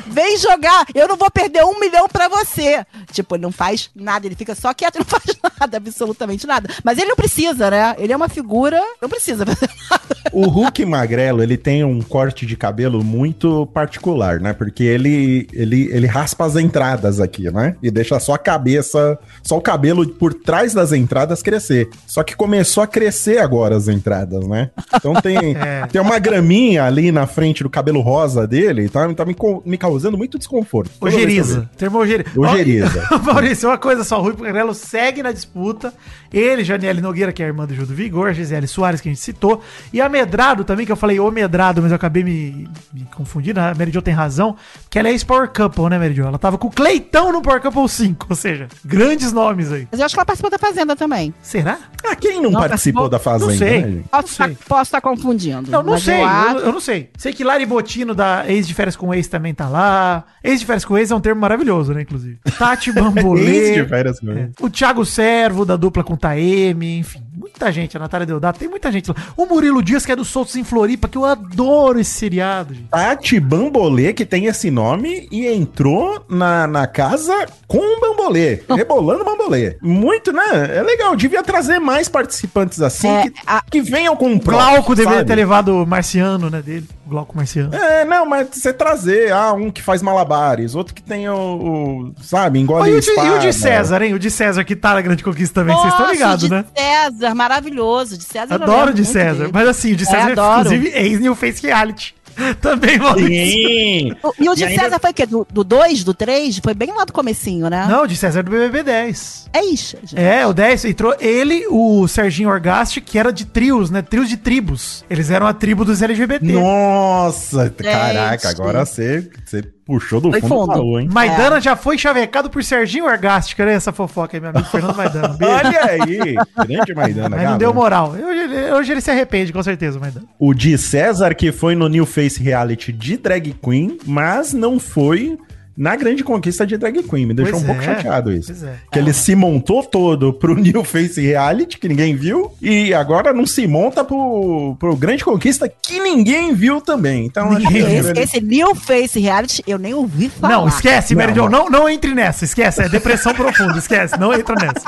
[SPEAKER 3] Vem jogar, eu não vou perder um milhão pra você. Tipo, ele não faz nada, ele fica só quieto, não faz nada, absolutamente nada. Mas ele não precisa, né? Ele é uma figura, não precisa fazer nada.
[SPEAKER 2] O Hulk magrelo, ele tem um corte de cabelo muito particular, né? Porque ele, ele, ele raspa as entradas aqui, né? E deixa só a cabeça, só o cabelo por trás das entradas crescer. Só que começou a crescer agora as entradas, né? Então tem,
[SPEAKER 4] É.
[SPEAKER 2] tem uma graminha ali na frente do cabelo rosa dele, tá, tá me, me causando muito desconforto.
[SPEAKER 4] Ojeriza. Termo ojeriza.
[SPEAKER 2] Ojeriza.
[SPEAKER 4] Maurício, uma coisa só, Rui Magrelo segue na disputa. Ele, Janiele Nogueira, que é a irmã do Gil do Vigor, Gisele Soares, que a gente citou. E a Medrado também, que eu falei o Medrado, mas eu acabei me, me confundindo. A Jo tem razão, que ela é ex-Power Couple, né, Jo? Ela tava com o Cleitão no Power Couple 5, ou seja, grandes nomes aí.
[SPEAKER 3] Mas eu acho que ela participou da Fazenda também.
[SPEAKER 4] Será?
[SPEAKER 2] Ah, quem não,
[SPEAKER 3] Não,
[SPEAKER 2] participou
[SPEAKER 3] participou?
[SPEAKER 2] da Fazenda,
[SPEAKER 4] Não sei.
[SPEAKER 2] né?
[SPEAKER 3] Posso
[SPEAKER 4] sei.
[SPEAKER 3] estar posso tá confundindo.
[SPEAKER 4] Não, não sei,
[SPEAKER 3] eu
[SPEAKER 4] eu,
[SPEAKER 3] acho-
[SPEAKER 4] eu não sei. Sei que Lari Botino, da Ex de Férias com Ex, também tá lá. Ex de Férias com Ex é um termo maravilhoso, né, inclusive. Tati
[SPEAKER 2] Ex de
[SPEAKER 4] Bambolê.
[SPEAKER 2] férias com
[SPEAKER 4] É. O Thiago Servo, da dupla com Taeme, enfim, muita gente. A Natália Deodato, tem muita gente lá. O Murilo Dias, que é do Soltos em Floripa, que eu adoro esse seriado, gente.
[SPEAKER 2] Tati Bambolê, que tem esse nome, e entrou na, na casa com um bambolê, rebolando bambolê. Muito, né? É legal, devia trazer mais participantes assim,
[SPEAKER 3] É,
[SPEAKER 2] que,
[SPEAKER 3] a-
[SPEAKER 2] que venham com um
[SPEAKER 4] O Glauco deveria
[SPEAKER 2] sabe?
[SPEAKER 4] ter levado o Marciano, né, dele. Glauco Marciano.
[SPEAKER 2] É, não, mas você trazer, ah, um que faz malabares, outro que tem o, o, sabe, engole
[SPEAKER 4] e, o de, e o de César, hein? O de César, que tá na Grande Conquista também, vocês estão ligados,
[SPEAKER 3] o de
[SPEAKER 4] né?
[SPEAKER 3] César, maravilhoso. De César
[SPEAKER 4] Adoro de César.
[SPEAKER 3] dele.
[SPEAKER 4] Mas assim, o de
[SPEAKER 3] É,
[SPEAKER 4] César,
[SPEAKER 3] adoro.
[SPEAKER 4] inclusive, ex-New Face Reality. Também, Maurício.
[SPEAKER 2] Sim!
[SPEAKER 3] O- E o de
[SPEAKER 2] E ainda-
[SPEAKER 3] César foi o quê? Do 2, do 3? Foi bem lá do comecinho, né?
[SPEAKER 4] Não, o de César é do BBB 10.
[SPEAKER 3] É isso. gente.
[SPEAKER 4] É, o 10 entrou ele, o Serginho Orgasti, que era de trios, né? Trios de tribos. Eles eram a tribo dos LGBT.
[SPEAKER 2] Nossa, caraca, agora você, você puxou do fundo, do
[SPEAKER 3] fundo.
[SPEAKER 2] baú, hein?
[SPEAKER 4] Maidana já foi chavecado por Serginho Orgasti, cara, essa fofoca aí, meu amigo Fernando Maidana.
[SPEAKER 2] Olha aí, grande Maidana.
[SPEAKER 4] Mas não deu moral. Hoje, ele- hoje ele se arrepende, com certeza, o Maidana.
[SPEAKER 2] O de César, que foi no New Face Reality de drag queen, mas não foi na grande conquista de drag queen. Me deixou
[SPEAKER 4] Pois
[SPEAKER 2] um pouco
[SPEAKER 4] é,
[SPEAKER 2] chateado isso.
[SPEAKER 4] pois é.
[SPEAKER 2] Que ele se montou todo pro New Face Reality, que ninguém viu, e agora não se monta pro, pro grande conquista, que ninguém viu também. Então, acho
[SPEAKER 3] Esse,
[SPEAKER 2] ele-
[SPEAKER 3] esse New Face Reality eu nem ouvi falar.
[SPEAKER 4] Não, esquece,
[SPEAKER 2] mano.
[SPEAKER 4] não, não entre nessa, esquece, é depressão profunda, esquece, não entra nessa.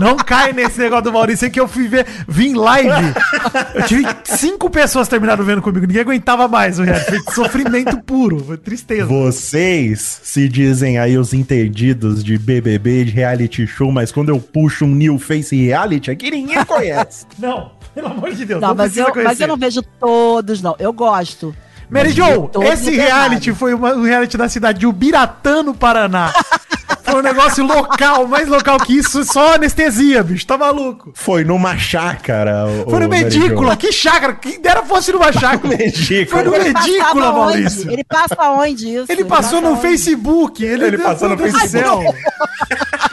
[SPEAKER 4] Não cai nesse negócio do Maurício que eu fui ver, vim live, eu tive cinco pessoas terminaram vendo comigo, ninguém aguentava mais o reality, foi sofrimento puro, foi tristeza.
[SPEAKER 2] Vocês se dizem aí os entendidos de BBB, de reality show, mas quando eu puxo um New Face Reality aqui, ninguém conhece.
[SPEAKER 4] Não, pelo amor de Deus,
[SPEAKER 3] Não, mas,
[SPEAKER 4] precisa
[SPEAKER 3] eu, mas eu não vejo todos, não. Eu gosto.
[SPEAKER 4] Mary Jo, esse reality foi uma- um reality da cidade de Ubiratã, no Paraná. Foi um negócio local, mais local que isso, só anestesia, bicho, tá maluco.
[SPEAKER 2] Foi numa chácara. o-
[SPEAKER 4] Foi no
[SPEAKER 2] Jo.
[SPEAKER 4] que chácara, quem dera fosse numa chácara.
[SPEAKER 2] Medícola.
[SPEAKER 4] Foi no
[SPEAKER 3] Ele passava
[SPEAKER 4] Maurício.
[SPEAKER 3] onde? Ele passa onde isso?
[SPEAKER 4] Ele passou
[SPEAKER 3] passa
[SPEAKER 4] no
[SPEAKER 3] onde?
[SPEAKER 4] Facebook. Ele,
[SPEAKER 2] Ele passou no Facebook.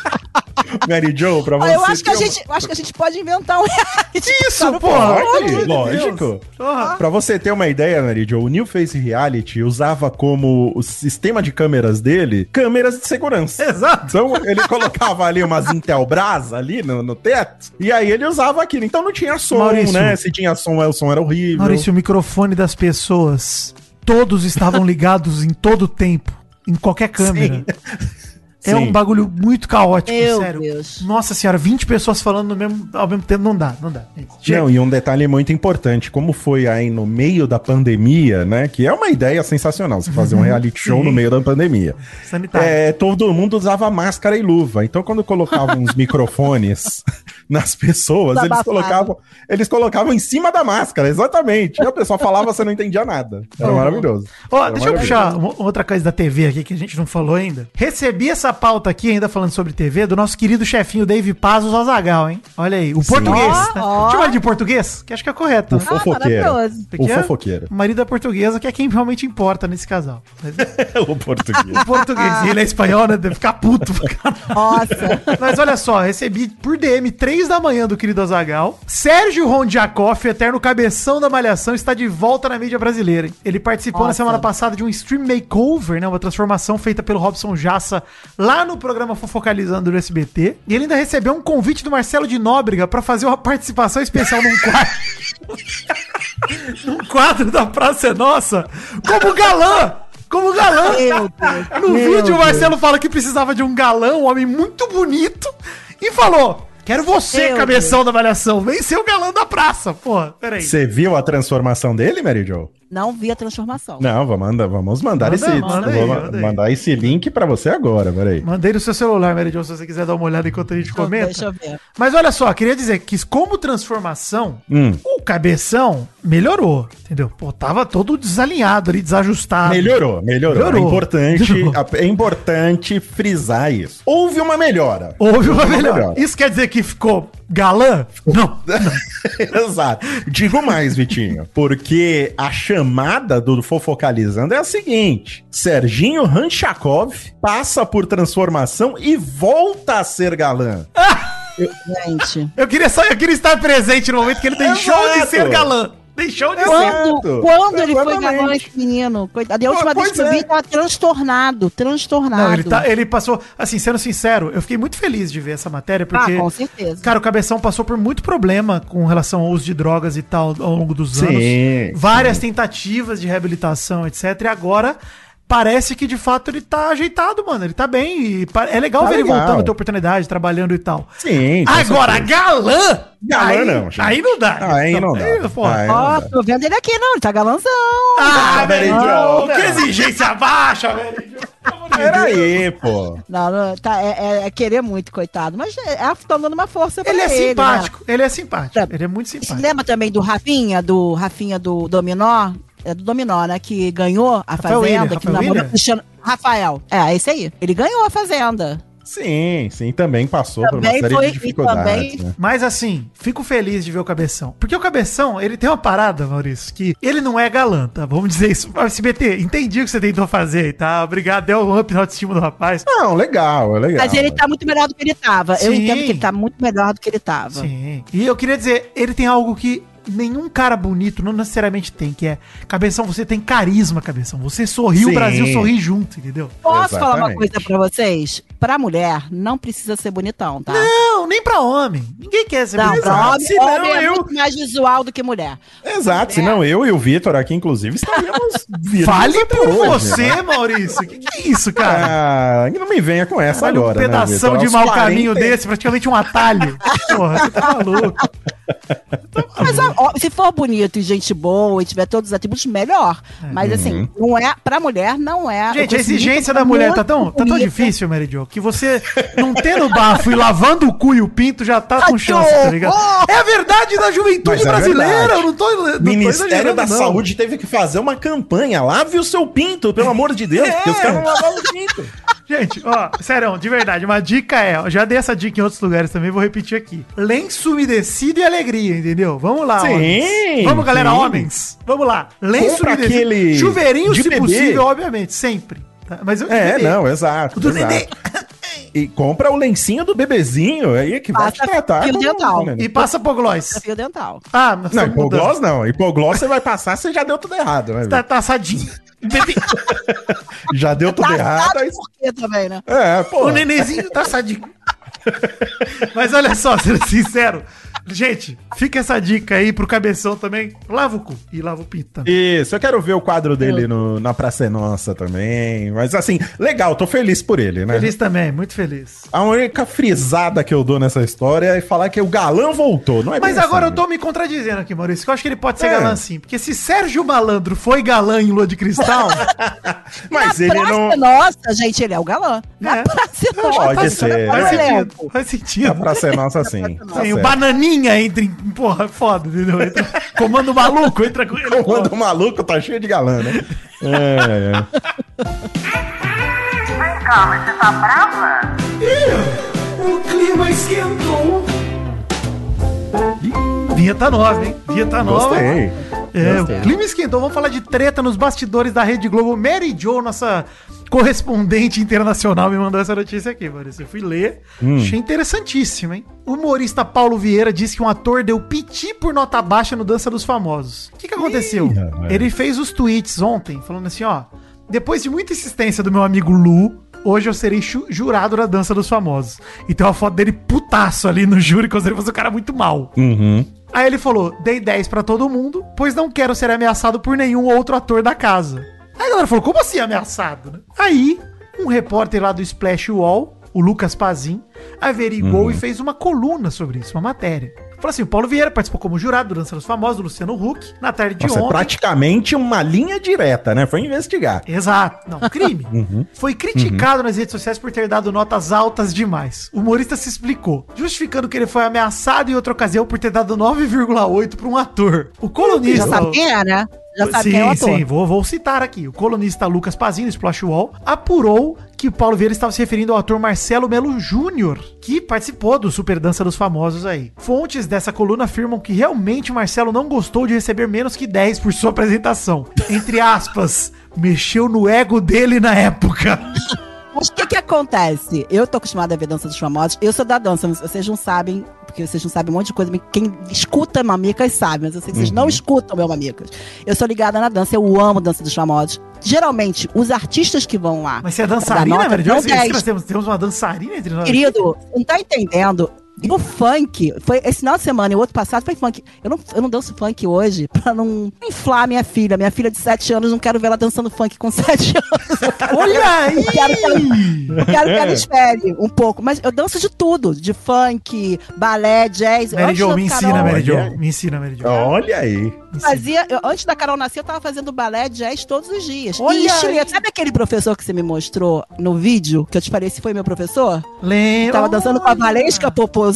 [SPEAKER 2] Mary Jo, pra você.
[SPEAKER 3] Ah, eu, acho que a
[SPEAKER 2] uma-
[SPEAKER 3] gente, acho que a gente pode inventar um reality.
[SPEAKER 4] Isso,
[SPEAKER 3] Tá,
[SPEAKER 4] porra.
[SPEAKER 2] Pode, lógico.
[SPEAKER 4] Porra.
[SPEAKER 2] Pra você ter uma ideia, Mary Jo, o New Face Reality usava como o sistema de câmeras dele câmeras de segurança.
[SPEAKER 4] Exato.
[SPEAKER 2] Então ele colocava ali umas Intelbras ali no, no teto e aí ele usava aquilo. Então não tinha som,
[SPEAKER 4] Maurício.
[SPEAKER 2] né? Se tinha som, o som era horrível.
[SPEAKER 4] Maurício, o microfone das pessoas, todos estavam ligados em todo o tempo, em qualquer câmera. É
[SPEAKER 2] Sim.
[SPEAKER 4] um bagulho muito caótico,
[SPEAKER 3] Meu
[SPEAKER 4] sério.
[SPEAKER 3] Deus.
[SPEAKER 4] Nossa senhora, 20 pessoas falando no mesmo, ao mesmo tempo não dá, não dá. Chega.
[SPEAKER 2] Não, e um detalhe muito importante, como foi aí no meio da pandemia, né? Que é uma ideia sensacional, você fazer um reality show no meio da pandemia.
[SPEAKER 4] Sanitário.
[SPEAKER 2] É, todo mundo usava máscara e luva. Então, quando colocavam uns microfones nas pessoas, eles colocavam, eles colocavam em cima da máscara, exatamente. E a pessoa falava, você não entendia nada. Era
[SPEAKER 4] Oh.
[SPEAKER 2] maravilhoso.
[SPEAKER 4] Ó,
[SPEAKER 2] Era
[SPEAKER 4] deixa eu
[SPEAKER 2] maravilhoso.
[SPEAKER 4] puxar uma- outra coisa da TV aqui que a gente não falou ainda. Recebi essa pauta aqui, ainda falando sobre TV, do nosso querido chefinho Dave Pazos Azagal, hein? Olha aí, o português. Né?
[SPEAKER 3] ó.
[SPEAKER 4] Chama ele de português? Que acho que é correto.
[SPEAKER 2] O
[SPEAKER 4] né?
[SPEAKER 2] fofoqueiro.
[SPEAKER 3] maravilhoso.
[SPEAKER 2] O
[SPEAKER 4] é
[SPEAKER 2] fofoqueiro.
[SPEAKER 4] O marido da portuguesa, que é quem realmente importa nesse casal. Mas
[SPEAKER 2] o português.
[SPEAKER 4] o português, e ele é espanhol, né? Deve ficar puto.
[SPEAKER 3] Nossa.
[SPEAKER 4] Mas olha só, recebi por DM 3 da manhã do querido Azagal. Sérgio Rondiakoff, eterno cabeção da Malhação, está de volta na mídia brasileira. hein? Ele participou na
[SPEAKER 3] Nossa.
[SPEAKER 4] semana passada de um stream makeover, né? Uma transformação feita pelo Robson Jassa lá no programa Fofocalizando do SBT. E ele ainda recebeu um convite do Marcelo de Nóbrega para fazer uma participação especial num quadro. num quadro da Praça é Nossa, como galã! Como galã!
[SPEAKER 3] Meu Deus.
[SPEAKER 4] No
[SPEAKER 3] Meu
[SPEAKER 4] vídeo, o
[SPEAKER 3] Deus.
[SPEAKER 4] Marcelo fala que precisava de um galã, um homem muito bonito, e falou: Quero você,
[SPEAKER 3] Meu
[SPEAKER 4] cabeção da malhação. Vem ser o galã da praça. Porra, peraí.
[SPEAKER 2] Você viu a transformação dele, Mary Jo?
[SPEAKER 3] Não vi a transformação.
[SPEAKER 2] Não, vamos mandar, vamos mandar
[SPEAKER 4] Manda,
[SPEAKER 2] esse,
[SPEAKER 4] manda aí,
[SPEAKER 2] vou
[SPEAKER 4] manda
[SPEAKER 2] mandar esse link pra você agora, peraí.
[SPEAKER 4] Mandei no seu celular, Mary Jo, se você quiser dar uma olhada enquanto a gente comenta.
[SPEAKER 3] Deixa eu ver.
[SPEAKER 4] Mas olha só, queria dizer que como transformação,
[SPEAKER 2] Hum.
[SPEAKER 4] o cabeção melhorou, entendeu? Pô, tava todo desalinhado ali, desajustado.
[SPEAKER 2] Melhorou, melhorou.
[SPEAKER 4] Melhorou.
[SPEAKER 2] É importante,
[SPEAKER 4] Melhorou.
[SPEAKER 2] é importante frisar isso. Houve uma melhora.
[SPEAKER 4] Houve uma
[SPEAKER 2] Uma
[SPEAKER 4] melhora.
[SPEAKER 2] melhora.
[SPEAKER 4] Isso quer dizer que ficou galã? Não.
[SPEAKER 2] Exato. Digo mais, Vitinho, porque a chamada do Fofocalizando é a seguinte: Serginho Ranchakov passa por transformação e volta a ser galã.
[SPEAKER 3] Gente.
[SPEAKER 4] Eu queria só, eu queria estar presente no momento que ele deixou de
[SPEAKER 2] Exato.
[SPEAKER 4] ser galã. Deixou de ser.
[SPEAKER 3] Quando,
[SPEAKER 2] Exato.
[SPEAKER 3] quando ele foi gravar esse menino? Coitado. E a última
[SPEAKER 2] Pois
[SPEAKER 3] vez que eu vi,
[SPEAKER 2] é.
[SPEAKER 3] ele tava transtornado. Transtornado.
[SPEAKER 4] Não, ele, tá, ele passou, assim, sendo sincero, eu fiquei muito feliz de ver essa matéria, porque,
[SPEAKER 3] Ah, com certeza.
[SPEAKER 4] cara, o Cabeção passou por muito problema com relação ao uso de drogas e tal ao longo dos
[SPEAKER 2] Sim,
[SPEAKER 4] anos. Várias tentativas de reabilitação, etc. E agora parece que de fato ele tá ajeitado, mano. Ele tá bem. E é legal
[SPEAKER 2] Tá
[SPEAKER 4] ver ele
[SPEAKER 2] legal.
[SPEAKER 4] voltando a ter oportunidade, trabalhando e tal.
[SPEAKER 2] Sim.
[SPEAKER 4] Agora,
[SPEAKER 2] certeza.
[SPEAKER 4] galã!
[SPEAKER 2] Galã
[SPEAKER 4] aí,
[SPEAKER 2] não, gente.
[SPEAKER 4] Aí não dá.
[SPEAKER 2] Aí não dá.
[SPEAKER 4] porra.
[SPEAKER 2] Aí
[SPEAKER 3] Ó,
[SPEAKER 2] não dá.
[SPEAKER 3] tô vendo ele aqui, não. Ele tá galanzão.
[SPEAKER 4] Ah,
[SPEAKER 2] Mary
[SPEAKER 4] velho, que exigência baixa, velho.
[SPEAKER 2] Peraí, pô.
[SPEAKER 3] Não, não, tá, é, é- é querer muito, coitado. Mas é, tá dando uma força pra
[SPEAKER 4] Ele
[SPEAKER 3] ele.
[SPEAKER 4] é
[SPEAKER 3] né?
[SPEAKER 4] simpático, ele é simpático.
[SPEAKER 3] Tá.
[SPEAKER 4] Ele é muito
[SPEAKER 3] Você
[SPEAKER 4] simpático.
[SPEAKER 3] lembra também do Rafinha, do Rafinha do Dominó? É do Dominó, né? Que ganhou a
[SPEAKER 4] Rafael
[SPEAKER 3] Fazenda,
[SPEAKER 4] William,
[SPEAKER 3] que
[SPEAKER 4] Rafael
[SPEAKER 3] namorou
[SPEAKER 4] William?
[SPEAKER 3] Cristiano. Rafael. É, esse aí. Ele ganhou a Fazenda.
[SPEAKER 2] Sim, sim, também passou por uma
[SPEAKER 3] Também
[SPEAKER 2] série
[SPEAKER 3] foi-
[SPEAKER 2] de
[SPEAKER 3] e
[SPEAKER 2] dificuldades,
[SPEAKER 3] também-
[SPEAKER 2] né?
[SPEAKER 4] Mas assim, fico feliz de ver o Cabeção. Porque o Cabeção, ele tem uma parada, Maurício, que ele não é galã, tá? Vamos dizer isso. SBT, entendi o que você tentou fazer tá? Obrigado, deu um up na autoestima do rapaz.
[SPEAKER 2] Não, legal, é legal.
[SPEAKER 3] Mas ele tá muito melhor do que ele tava. Eu
[SPEAKER 4] Sim.
[SPEAKER 3] entendo que ele tá muito melhor do que ele tava.
[SPEAKER 4] Sim. E eu queria dizer, ele tem algo que nenhum cara bonito não necessariamente tem, que é Cabeção, você tem carisma, Cabeção. Você sorriu, o. Brasil sorri junto, entendeu?
[SPEAKER 3] Posso falar uma
[SPEAKER 2] Exatamente.
[SPEAKER 3] coisa pra vocês? Pra mulher, não precisa ser bonitão, tá?
[SPEAKER 4] Não, nem pra homem. Ninguém quer ser
[SPEAKER 3] Não,
[SPEAKER 4] bonito.
[SPEAKER 3] pra homem,
[SPEAKER 2] Se não,
[SPEAKER 3] homem é
[SPEAKER 2] eu-
[SPEAKER 3] muito mais visual do que mulher.
[SPEAKER 2] Exato, senão eu e o Vitor aqui, inclusive, estaríamos
[SPEAKER 4] Fale por
[SPEAKER 2] hoje,
[SPEAKER 4] você,
[SPEAKER 2] né?
[SPEAKER 4] Maurício. O que, que é isso, cara?
[SPEAKER 2] Ah, não me venha com essa
[SPEAKER 4] Olha
[SPEAKER 2] agora,
[SPEAKER 4] um pedação
[SPEAKER 2] né,
[SPEAKER 4] de mau caminho
[SPEAKER 2] 40
[SPEAKER 4] desse, praticamente um atalho. Porra, você tá maluco.
[SPEAKER 3] Mas ó, ó, se for bonito e gente boa e tiver todos os atributos, melhor. Mas assim, não é, pra mulher, não é.
[SPEAKER 4] Uhum. Gente, a exigência da mulher tá tão, tá tão difícil, Mary Jo, que você não tendo bafo e lavando o cu e o pinto já tá com chance, tá ligado? É a verdade da juventude
[SPEAKER 2] Mas é
[SPEAKER 4] brasileira, eu não tô, não tô
[SPEAKER 2] Ministério
[SPEAKER 4] exagerando,
[SPEAKER 2] da
[SPEAKER 4] não.
[SPEAKER 2] Saúde teve que fazer uma campanha. Lave o seu pinto, pelo amor de Deus, porque os caras não lavavam o pinto.
[SPEAKER 4] Gente, ó, sério, de verdade, uma dica é, ó, já dei essa dica em outros lugares também, vou repetir aqui. Lenço umedecido e alegria, entendeu? Vamos lá,
[SPEAKER 2] Sim,
[SPEAKER 4] homens. Vamos, galera,
[SPEAKER 2] sim.
[SPEAKER 4] homens. Vamos lá. Lenço
[SPEAKER 2] Compra aquele
[SPEAKER 4] Chuveirinho, se
[SPEAKER 2] bebê.
[SPEAKER 4] possível, obviamente, sempre. Tá? Mas eu
[SPEAKER 2] É, não, exato.
[SPEAKER 4] O do
[SPEAKER 2] exato. E compra o lencinho do bebezinho, aí é que vai te
[SPEAKER 3] Passa
[SPEAKER 2] tratar.
[SPEAKER 3] fio dental.
[SPEAKER 2] né?
[SPEAKER 4] E passa Pogloss.
[SPEAKER 3] Fio dental.
[SPEAKER 4] Ah, mas
[SPEAKER 2] Não, hipogloss não. Hipogloss você vai passar, você já deu tudo errado, né?
[SPEAKER 4] Tá, tá assadinho. Bebê-
[SPEAKER 2] Já deu tudo
[SPEAKER 3] Tá
[SPEAKER 2] errado. Aí...
[SPEAKER 3] por quê também, né?
[SPEAKER 2] É, pô.
[SPEAKER 4] o nenenzinho tá assadinho. Mas olha só, sendo sincero. Gente, fica essa dica aí pro cabeção também. Lava o cu e lava o pinto também.
[SPEAKER 2] Isso, eu quero ver o quadro dele no, na Praça é Nossa também. Mas assim, legal, tô feliz por ele, né?
[SPEAKER 4] Feliz também, muito feliz.
[SPEAKER 2] A única frisada que eu dou nessa história é falar que o galã voltou, não é
[SPEAKER 4] Mas
[SPEAKER 2] bem
[SPEAKER 4] agora eu
[SPEAKER 2] assim.
[SPEAKER 4] tô me contradizendo aqui, Maurício, que eu acho que ele pode ser
[SPEAKER 2] É.
[SPEAKER 4] galã sim. Porque se Sérgio Malandro foi galã em Lua de Cristal,
[SPEAKER 2] Mas
[SPEAKER 3] Na
[SPEAKER 2] ele
[SPEAKER 3] Praça
[SPEAKER 2] não.
[SPEAKER 3] Nossa, gente, ele é o galã. Na
[SPEAKER 4] É.
[SPEAKER 3] Praça Nossa.
[SPEAKER 2] Pode ser.
[SPEAKER 3] não é
[SPEAKER 4] faz sentido. Faz
[SPEAKER 2] A
[SPEAKER 4] sentido.
[SPEAKER 2] Praça é Nossa, sim. Tá
[SPEAKER 4] Sim, o. Bananinha entra em. Porra, foda, entendeu? Entra, comando maluco, entra com ele.
[SPEAKER 2] O Mando maluco tá cheio de galã, né? É, é.
[SPEAKER 4] O clima esquentou. Vinheta nova, hein? Vinheta nova.
[SPEAKER 2] Gostei.
[SPEAKER 4] É,
[SPEAKER 2] Gostei.
[SPEAKER 4] o clima esquentou. Vamos falar de treta nos bastidores da Rede Globo. Mary Jo, nossa correspondente internacional, me mandou essa notícia aqui, Maurício. Eu fui ler.
[SPEAKER 2] Hum.
[SPEAKER 4] Achei interessantíssimo, hein? O humorista Paulo Vieira disse que um ator deu piti por nota baixa no Dança dos Famosos. O que, que aconteceu?
[SPEAKER 2] Ih.
[SPEAKER 4] Ele fez os tweets ontem, falando assim, ó. Depois de muita insistência do meu amigo Lu, hoje eu serei jurado na Dança dos Famosos. E tem uma foto dele putaço ali no júri, fosse um cara muito mal.
[SPEAKER 2] Uhum.
[SPEAKER 4] Aí ele falou: dei 10 pra todo mundo, pois não quero ser ameaçado por nenhum outro ator da casa. Aí a galera falou: como assim ameaçado? né? Aí, um repórter lá do Splash Wall, o Lucas Pazin, averigou e fez uma coluna sobre isso, uma matéria. Falou assim: o Paulo Vieira participou como jurado do Dança dos Famosos, do Luciano Huck, na tarde de
[SPEAKER 2] Nossa, é
[SPEAKER 4] ontem.
[SPEAKER 2] praticamente uma linha direta, né? Foi investigar.
[SPEAKER 4] Exato. Não, crime. Foi criticado nas redes sociais por ter dado notas altas demais. O humorista se explicou, justificando que ele foi ameaçado em outra ocasião por ter dado 9,8 para um ator. O colunista.
[SPEAKER 3] Já é, né? Já sabe quem é o ator.
[SPEAKER 4] Sim, vou, vou citar aqui. O colunista Lucas Pazinho, do Splash Wall, apurou que Paulo Vieira estava se referindo ao ator Marcelo Melo Júnior, que participou do Super Dança dos Famosos aí. Fontes dessa coluna afirmam que realmente Marcelo não gostou de receber menos que 10 por sua apresentação. Entre aspas, mexeu no ego dele na época.
[SPEAKER 3] Mas o que que acontece? Eu tô acostumada a ver dança dos famosos. Eu sou da dança, vocês não sabem, porque vocês não sabem um monte de coisa. Quem escuta Mamicas sabe, mas eu sei que vocês
[SPEAKER 2] Uhum.
[SPEAKER 3] não escutam meu Mamicas. Eu sou ligada na dança, eu amo dança dos famosos. Geralmente, os artistas que vão lá.
[SPEAKER 4] Mas você é dançarina, velho?
[SPEAKER 3] dão
[SPEAKER 4] Isso que
[SPEAKER 3] 10.
[SPEAKER 4] nós temos, temos uma dançarina entre nós.
[SPEAKER 3] Querido, não tá entendendo? E o funk, foi esse final de semana e o outro passado foi funk. Eu não, eu não danço funk hoje pra não inflar minha filha. Minha filha de 7 anos, não quero ver ela dançando funk com 7 anos. Quero-
[SPEAKER 4] Olha aí!
[SPEAKER 3] Eu quero que ela, eu quero que ela espere um pouco. Mas eu danço de tudo. De funk, balé, jazz.
[SPEAKER 4] Mary
[SPEAKER 3] Antes
[SPEAKER 4] Jo, me ensina,
[SPEAKER 3] Carol-
[SPEAKER 4] Mary Jo. Me ensina, Mary Jo.
[SPEAKER 2] Olha aí.
[SPEAKER 3] Fazia, eu- antes da Carol nascer, eu tava fazendo balé, jazz todos os dias.
[SPEAKER 4] Olha
[SPEAKER 3] e
[SPEAKER 4] aí.
[SPEAKER 3] estileta. Sabe aquele professor que você me mostrou no vídeo? Que eu te falei se foi meu professor?
[SPEAKER 4] Lembra?
[SPEAKER 3] Tava dançando com a Valesca Popozuda?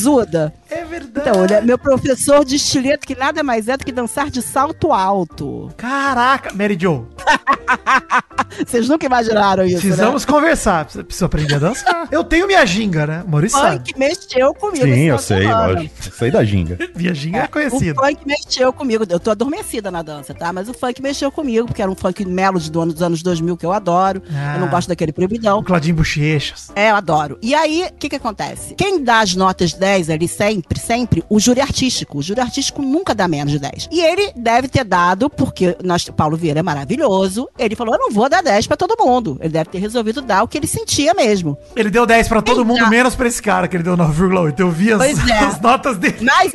[SPEAKER 4] É verdade.
[SPEAKER 3] Então, ele é meu professor de estileta, que nada mais é do que dançar de salto alto.
[SPEAKER 4] Caraca, Mary Jo,
[SPEAKER 3] Vocês nunca imaginaram isso,
[SPEAKER 4] precisamos conversar. Precisa, precisa aprender a dançar. Eu tenho minha ginga, né? Maurício
[SPEAKER 3] né? O
[SPEAKER 4] sabe.
[SPEAKER 3] funk mexeu comigo.
[SPEAKER 2] Sim, eu sei,
[SPEAKER 3] semana.
[SPEAKER 2] lógico. Eu sei da ginga.
[SPEAKER 4] Minha ginga é,
[SPEAKER 3] O
[SPEAKER 4] conhecida.
[SPEAKER 3] funk mexeu comigo. Eu tô adormecida na dança, tá? Mas o funk mexeu comigo, porque era um funk melody do ano- dos anos 2000 que eu adoro.
[SPEAKER 4] Ah.
[SPEAKER 3] Eu não gosto daquele proibidão.
[SPEAKER 4] O Claudinho Bochechas.
[SPEAKER 3] É, eu adoro. E aí, o que que acontece? Quem dá as notas 10 ali sempre, sempre, o júri artístico. O júri artístico nunca dá menos de 10. E ele deve ter dado, porque nós, Paulo Vieira é maravilhoso, ele falou, eu não vou dar 10 pra todo mundo. Ele deve ter resolvido dar o que ele sentia mesmo.
[SPEAKER 4] Ele deu 10 pra todo
[SPEAKER 3] Quem
[SPEAKER 4] mundo, menos pra esse cara, que ele deu 9,8. Eu vi as,
[SPEAKER 3] é.
[SPEAKER 4] as notas dele.
[SPEAKER 3] Mas,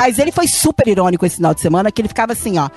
[SPEAKER 3] mas ele foi super irônico esse final de semana, que ele ficava assim, ó.